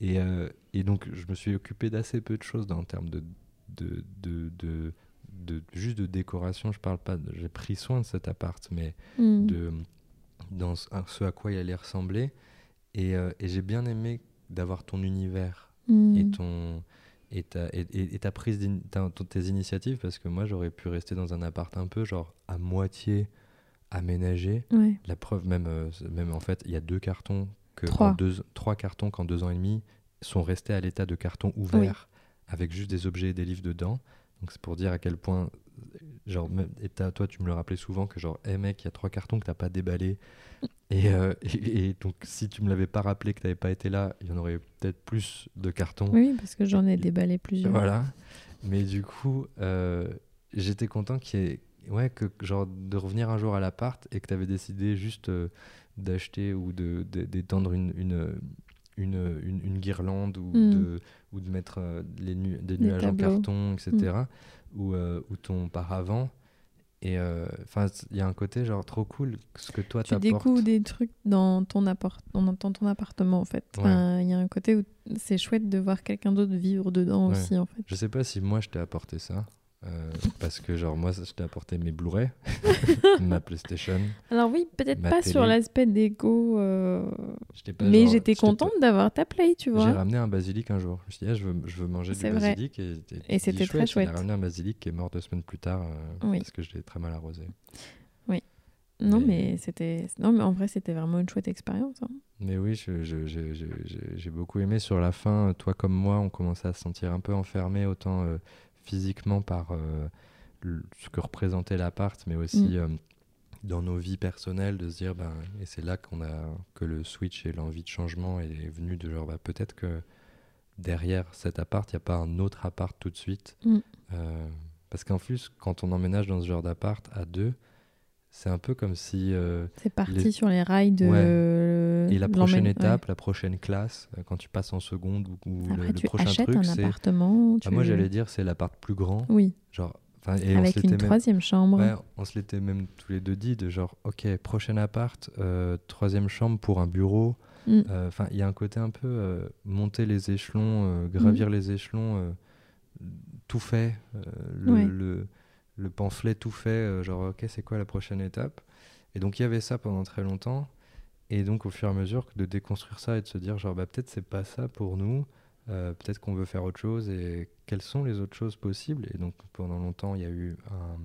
Speaker 2: et, euh, et donc je me suis occupé d'assez peu de choses en termes de de, de, de, de- juste de décoration je parle pas j'ai pris soin de cet appart mais
Speaker 1: Hmm.
Speaker 2: de dans ce, à quoi il allait ressembler et, euh, et j'ai bien aimé d'avoir ton univers et ton et ta, et, et- et ta prise ton- tes initiatives parce que moi j'aurais pu rester dans un appart un peu genre à moitié aménagé
Speaker 1: Ouais.
Speaker 2: la preuve même euh, même en fait il y a deux cartons que
Speaker 1: Trois.
Speaker 2: en deux trois cartons qu'en deux ans et demi sont restés à l'état de carton ouvert avec juste des objets et des livres dedans. Donc c'est pour dire à quel point, genre, même- et toi tu me le rappelais souvent que genre, hé mec, il y a trois cartons que t'as pas déballés. Et, euh, et, et donc si tu me l'avais pas rappelé que t'avais pas été là, il y en aurait peut-être plus de cartons.
Speaker 1: Oui, parce que j'en ai déballé plusieurs.
Speaker 2: Voilà. Mais du coup, euh, j'étais content qu'il y ait, ouais, que genre de revenir un jour à l'appart et que tu avais décidé juste euh, d'acheter ou de d'étendre une, une, une, une- une guirlande ou,
Speaker 1: Mm.
Speaker 2: de, ou de mettre euh, les nu- des nuages en carton, etc. Ou, euh, ou ton paravent. Et euh, enfin, il y a un côté genre trop cool ce que toi
Speaker 1: Tu découvres des trucs dans ton, appart dans, ton appartement, en fait.
Speaker 2: Ouais.
Speaker 1: Il y a un côté où c'est chouette de voir quelqu'un d'autre vivre dedans
Speaker 2: Ouais.
Speaker 1: aussi, en fait.
Speaker 2: Je sais pas si moi je t'ai apporté ça. Euh, parce que genre moi je t'ai apporté mes Blu-ray, ma PlayStation.
Speaker 1: Alors oui, peut-être pas sur l'aspect déco, euh, mais j'étais contente d'avoir ta play, tu
Speaker 2: J'ai
Speaker 1: vois.
Speaker 2: ramené un basilic un jour. Je me suis dit, ah, je, veux, je veux manger du
Speaker 1: vrai.
Speaker 2: basilic. Et,
Speaker 1: Et c'était très chouette.
Speaker 2: a ramené un basilic qui est mort deux semaines plus tard euh,
Speaker 1: Oui.
Speaker 2: parce que je l'ai très mal arrosé.
Speaker 1: Non,
Speaker 2: Mais-
Speaker 1: mais c'était. Non, mais en vrai, c'était vraiment une chouette expérience. hein.
Speaker 2: Mais oui, j'ai beaucoup aimé. Sur la fin, toi comme moi, on commençait à se sentir un peu enfermé, autant physiquement par euh, ce que représentait l'appart, mais aussi
Speaker 1: Mm.
Speaker 2: euh, dans nos vies personnelles, de se dire, ben, et c'est là qu'on a que le switch et l'envie de changement est venu de genre, bah, peut-être que derrière cet appart, il n'y a pas un autre appart tout de suite.
Speaker 1: Mm.
Speaker 2: Euh, parce qu'en plus, quand on emménage dans ce genre d'appart à deux, c'est un peu comme si euh,
Speaker 1: C'est parti
Speaker 2: Les-
Speaker 1: sur les rails de.
Speaker 2: Et la prochaine étape, la prochaine classe, euh, quand tu passes en seconde ou, le, prochain
Speaker 1: achètes
Speaker 2: truc,
Speaker 1: un
Speaker 2: c'est.
Speaker 1: appartement.
Speaker 2: Ah,
Speaker 1: tu-
Speaker 2: moi, j'allais dire, c'est l'appart plus grand.
Speaker 1: Oui,
Speaker 2: Genre, et
Speaker 1: avec une
Speaker 2: même,
Speaker 1: troisième chambre.
Speaker 2: ouais, on se l'était même tous les deux dit de genre, ok, prochain appart, euh, troisième chambre pour un bureau.
Speaker 1: Mm.
Speaker 2: Euh, Enfin, il y a un côté un peu euh, monter les échelons, euh, gravir les échelons, tout fait, le,
Speaker 1: Ouais.
Speaker 2: le, le pamphlet tout fait, genre, ok, c'est quoi la prochaine étape? Et donc, il y avait ça pendant très longtemps. Et donc, au fur et à mesure de déconstruire ça et de se dire, genre, bah, peut-être c'est pas ça pour nous, euh, peut-être qu'on veut faire autre chose et quelles sont les autres choses possibles? Et donc, pendant longtemps, il y a eu un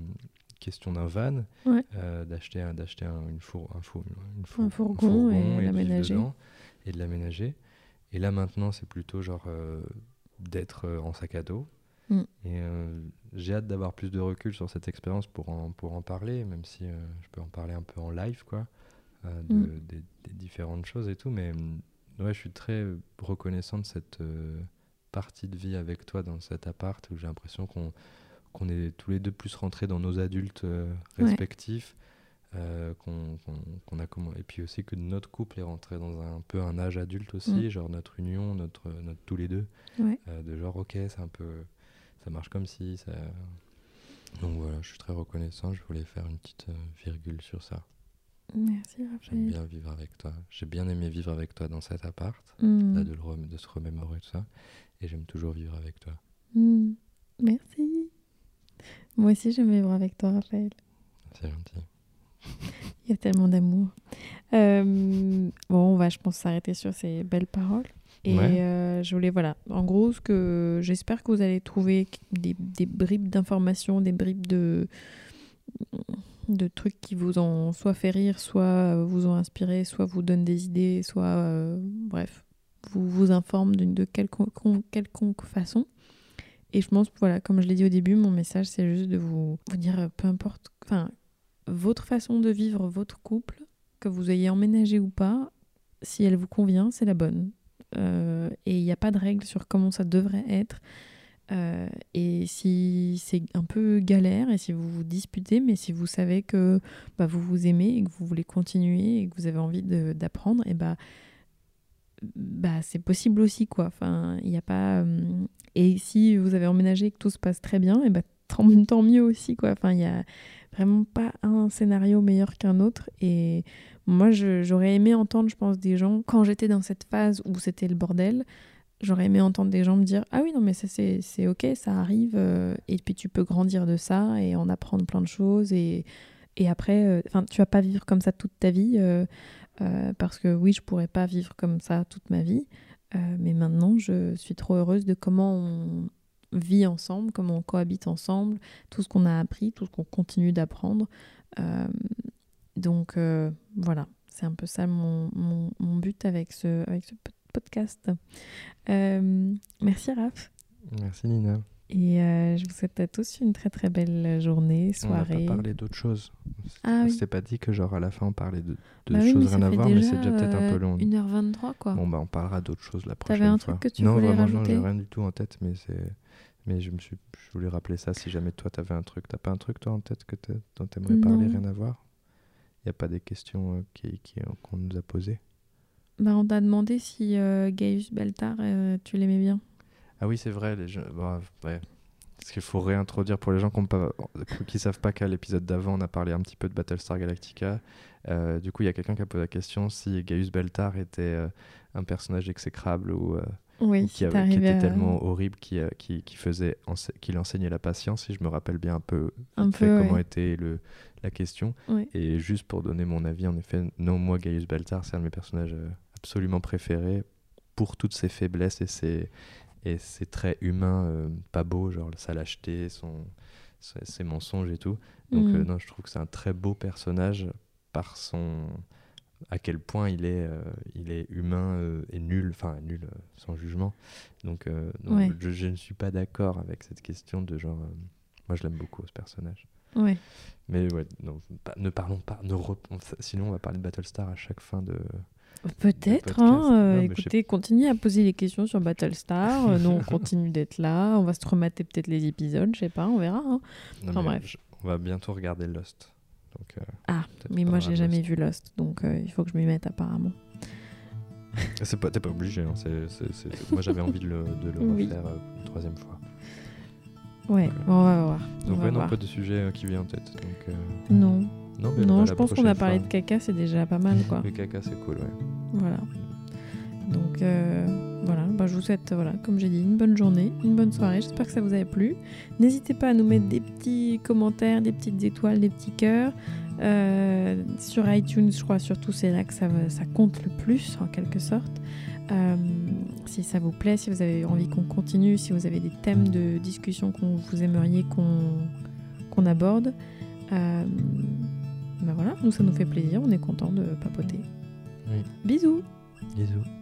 Speaker 2: question d'un van,
Speaker 1: Ouais.
Speaker 2: euh, d'acheter un, d'acheter un, une four, un four, une four-
Speaker 1: Un fourgon et
Speaker 2: de vivre
Speaker 1: l'aménager.
Speaker 2: dedans et de l'aménager. Et là maintenant, c'est plutôt genre euh, d'être en sac à dos.
Speaker 1: Mm.
Speaker 2: Et j'ai hâte d'avoir plus de recul sur cette expérience pour en, pour en parler, même si je peux en parler un peu en live, quoi, euh, de,
Speaker 1: Mm.
Speaker 2: des, des différentes choses et tout. Mais hum, ouais, je suis très reconnaissant de cette euh, partie de vie avec toi dans cet appart où j'ai l'impression qu'on qu'on est tous les deux plus rentrés dans nos adultes euh,
Speaker 1: Ouais.
Speaker 2: respectifs. euh, qu'on a comment et puis aussi que notre couple est rentré dans un, peu un âge adulte aussi
Speaker 1: Mm.
Speaker 2: genre notre union notre, notre tous les deux
Speaker 1: Ouais.
Speaker 2: de genre ok c'est un peu ça marche comme si ça donc voilà je suis très reconnaissant je voulais faire une petite virgule sur ça
Speaker 1: Merci,
Speaker 2: j'aime
Speaker 1: Raphaël.
Speaker 2: bien vivre avec toi j'ai bien aimé vivre avec toi dans cet appart
Speaker 1: Mm.
Speaker 2: là, de, le rem- de se remémorer tout ça et j'aime toujours vivre avec toi
Speaker 1: Mm. Merci. Moi aussi, j'aime vivre avec toi, Raphaël.
Speaker 2: c'est gentil
Speaker 1: Il y a tellement d'amour. Euh, bon, on va, je pense, s'arrêter sur ces belles paroles. Et
Speaker 2: Ouais.
Speaker 1: euh, je voulais, voilà, en gros, ce que j'espère que vous allez trouver des, des bribes d'informations, des bribes de, de trucs qui vous ont soit fait rire, soit euh, vous ont inspiré, soit vous donnent des idées, soit, euh, bref, vous vous informent de quelconque, façon. Et je pense, voilà, comme je l'ai dit au début, mon message, c'est juste de vous, dire, euh, peu importe, enfin, votre façon de vivre votre couple, que vous ayez emménagé ou pas, si elle vous convient, c'est la bonne. Et il n'y a pas de règle sur comment ça devrait être. Euh, et si c'est un peu galère et si vous vous disputez, mais si vous savez que bah, vous vous aimez et que vous voulez continuer et que vous avez envie d'apprendre, et bah, bah c'est possible aussi quoi. Enfin, a pas. euh, et si vous avez emménagé et que tout se passe très bien, et bah tant, tant mieux aussi quoi. Enfin, il n'y a vraiment pas un scénario meilleur qu'un autre. Et moi, j'aurais aimé entendre, je pense, des gens quand j'étais dans cette phase où c'était le bordel. J'aurais aimé entendre des gens me dire Ah oui, non, mais ça, c'est ok, ça arrive. euh, et puis, tu peux grandir de ça et en apprendre plein de choses. Et, et après, euh, enfin, tu vas pas vivre comme ça toute ta vie. euh, euh, parce que oui, je pourrais pas vivre comme ça toute ma vie. euh, mais maintenant, je suis trop heureuse de comment on vit ensemble, comment on cohabite ensemble, tout ce qu'on a appris, tout ce qu'on continue d'apprendre. Euh, donc euh, voilà, c'est un peu ça mon, mon, but avec ce, avec ce podcast. Euh, merci Raph.
Speaker 2: Merci Nina.
Speaker 1: Et euh, je vous souhaite à tous une très très belle journée, soirée.
Speaker 2: On n'a pas parlé d'autre chose.
Speaker 1: Ah oui.
Speaker 2: C'était pas dit que genre à la fin on parlait de, de
Speaker 1: Bah oui,
Speaker 2: choses rien à voir, mais c'est déjà peut-être un peu
Speaker 1: euh,
Speaker 2: long.
Speaker 1: 1h23 quoi.
Speaker 2: Bon bah on parlera d'autre chose la prochaine
Speaker 1: T'avais un
Speaker 2: fois.
Speaker 1: truc que tu
Speaker 2: non,
Speaker 1: voulais
Speaker 2: vraiment, non,
Speaker 1: rajouter
Speaker 2: j'ai rien du tout en tête, mais c'est. Mais je me suis, je voulais rappeler ça. Si jamais toi t'avais un truc, t'as pas un truc toi en tête que dont t'aimerais parler,
Speaker 1: Non.
Speaker 2: rien à voir? Il y a pas des questions euh, qui, qui- qu'on nous a posées?
Speaker 1: Bah, on t'a demandé si euh, Gaius Beltar, euh, tu l'aimais bien.
Speaker 2: Ah oui, c'est vrai. Les gens... bon, ouais. Parce qu'il faut réintroduire pour les gens qui ne savent pas qu'à l'épisode d'avant, on a parlé un petit peu de Battlestar Galactica. Euh, du coup, il y a quelqu'un qui a posé la question si Gaius Beltar était euh, un personnage exécrable ou,
Speaker 1: Oui,
Speaker 2: ou
Speaker 1: si
Speaker 2: qui, avait- qui
Speaker 1: t'arrivais
Speaker 2: était
Speaker 1: à-
Speaker 2: tellement horrible qu'il qui, qui faisait ense- qu'il enseignait la patience. Si je me rappelle bien un peu,
Speaker 1: Un
Speaker 2: fait
Speaker 1: peu,
Speaker 2: comment
Speaker 1: ouais.
Speaker 2: était le, la question.
Speaker 1: Ouais.
Speaker 2: Et juste pour donner mon avis, en effet, non, moi, Gaius Beltar, c'est un de mes personnages absolument préférés pour toutes ses faiblesses et ses, et ses traits humains euh, pas beaux, genre sa lâcheté, son, ses, ses mensonges et tout. Donc, euh, non, je trouve que c'est un très beau personnage par son. à quel point il est, euh, il est humain et nul, enfin nul, sans jugement. Donc,
Speaker 1: Ouais.
Speaker 2: je, je ne suis pas d'accord avec cette question de genre. moi, je l'aime beaucoup, ce personnage.
Speaker 1: Ouais.
Speaker 2: Mais ouais, non, pas- ne parlons pas. Ne sinon, on va parler de Battlestar à chaque fin de.
Speaker 1: Peut-être, hein, euh, écoutez, continuez à poser les questions sur Battlestar. nous, on continue d'être là. On va se remater peut-être les épisodes, je sais pas, on verra. hein.
Speaker 2: Non,
Speaker 1: Enfin, bref.
Speaker 2: je- on va bientôt regarder Lost. Donc, euh,
Speaker 1: Ah, mais
Speaker 2: on
Speaker 1: moi, j'ai jamais vu Lost, donc euh, il faut que je m'y mette apparemment.
Speaker 2: C'est pas, t'es pas obligé. hein, Moi, j'avais envie de le, de le
Speaker 1: Oui.
Speaker 2: refaire euh, une troisième fois.
Speaker 1: Ouais, on va voir. on
Speaker 2: Donc,
Speaker 1: va
Speaker 2: ouais, non,
Speaker 1: voir.
Speaker 2: pas de sujet qui vient en tête. Donc,
Speaker 1: Non,
Speaker 2: non, mais
Speaker 1: non
Speaker 2: bah,
Speaker 1: je pense qu'on a parlé
Speaker 2: fois-
Speaker 1: de caca, c'est déjà pas mal, quoi.
Speaker 2: Le caca, c'est cool, ouais.
Speaker 1: Voilà. Donc euh, voilà, bah, je vous souhaite, voilà, comme j'ai dit, une bonne journée, une bonne soirée. J'espère que ça vous a plu. N'hésitez pas à nous mettre des petits commentaires, des petites étoiles, des petits cœurs. Euh, sur iTunes, je crois surtout c'est là que ça, ça compte le plus en quelque sorte. Euh, si ça vous plaît, si vous avez envie qu'on continue, si vous avez des thèmes de discussion qu'on vous aimeriez qu'on aborde, euh, ben voilà, nous ça nous fait plaisir, on est content de papoter.
Speaker 2: Oui.
Speaker 1: Bisous
Speaker 2: Bisous.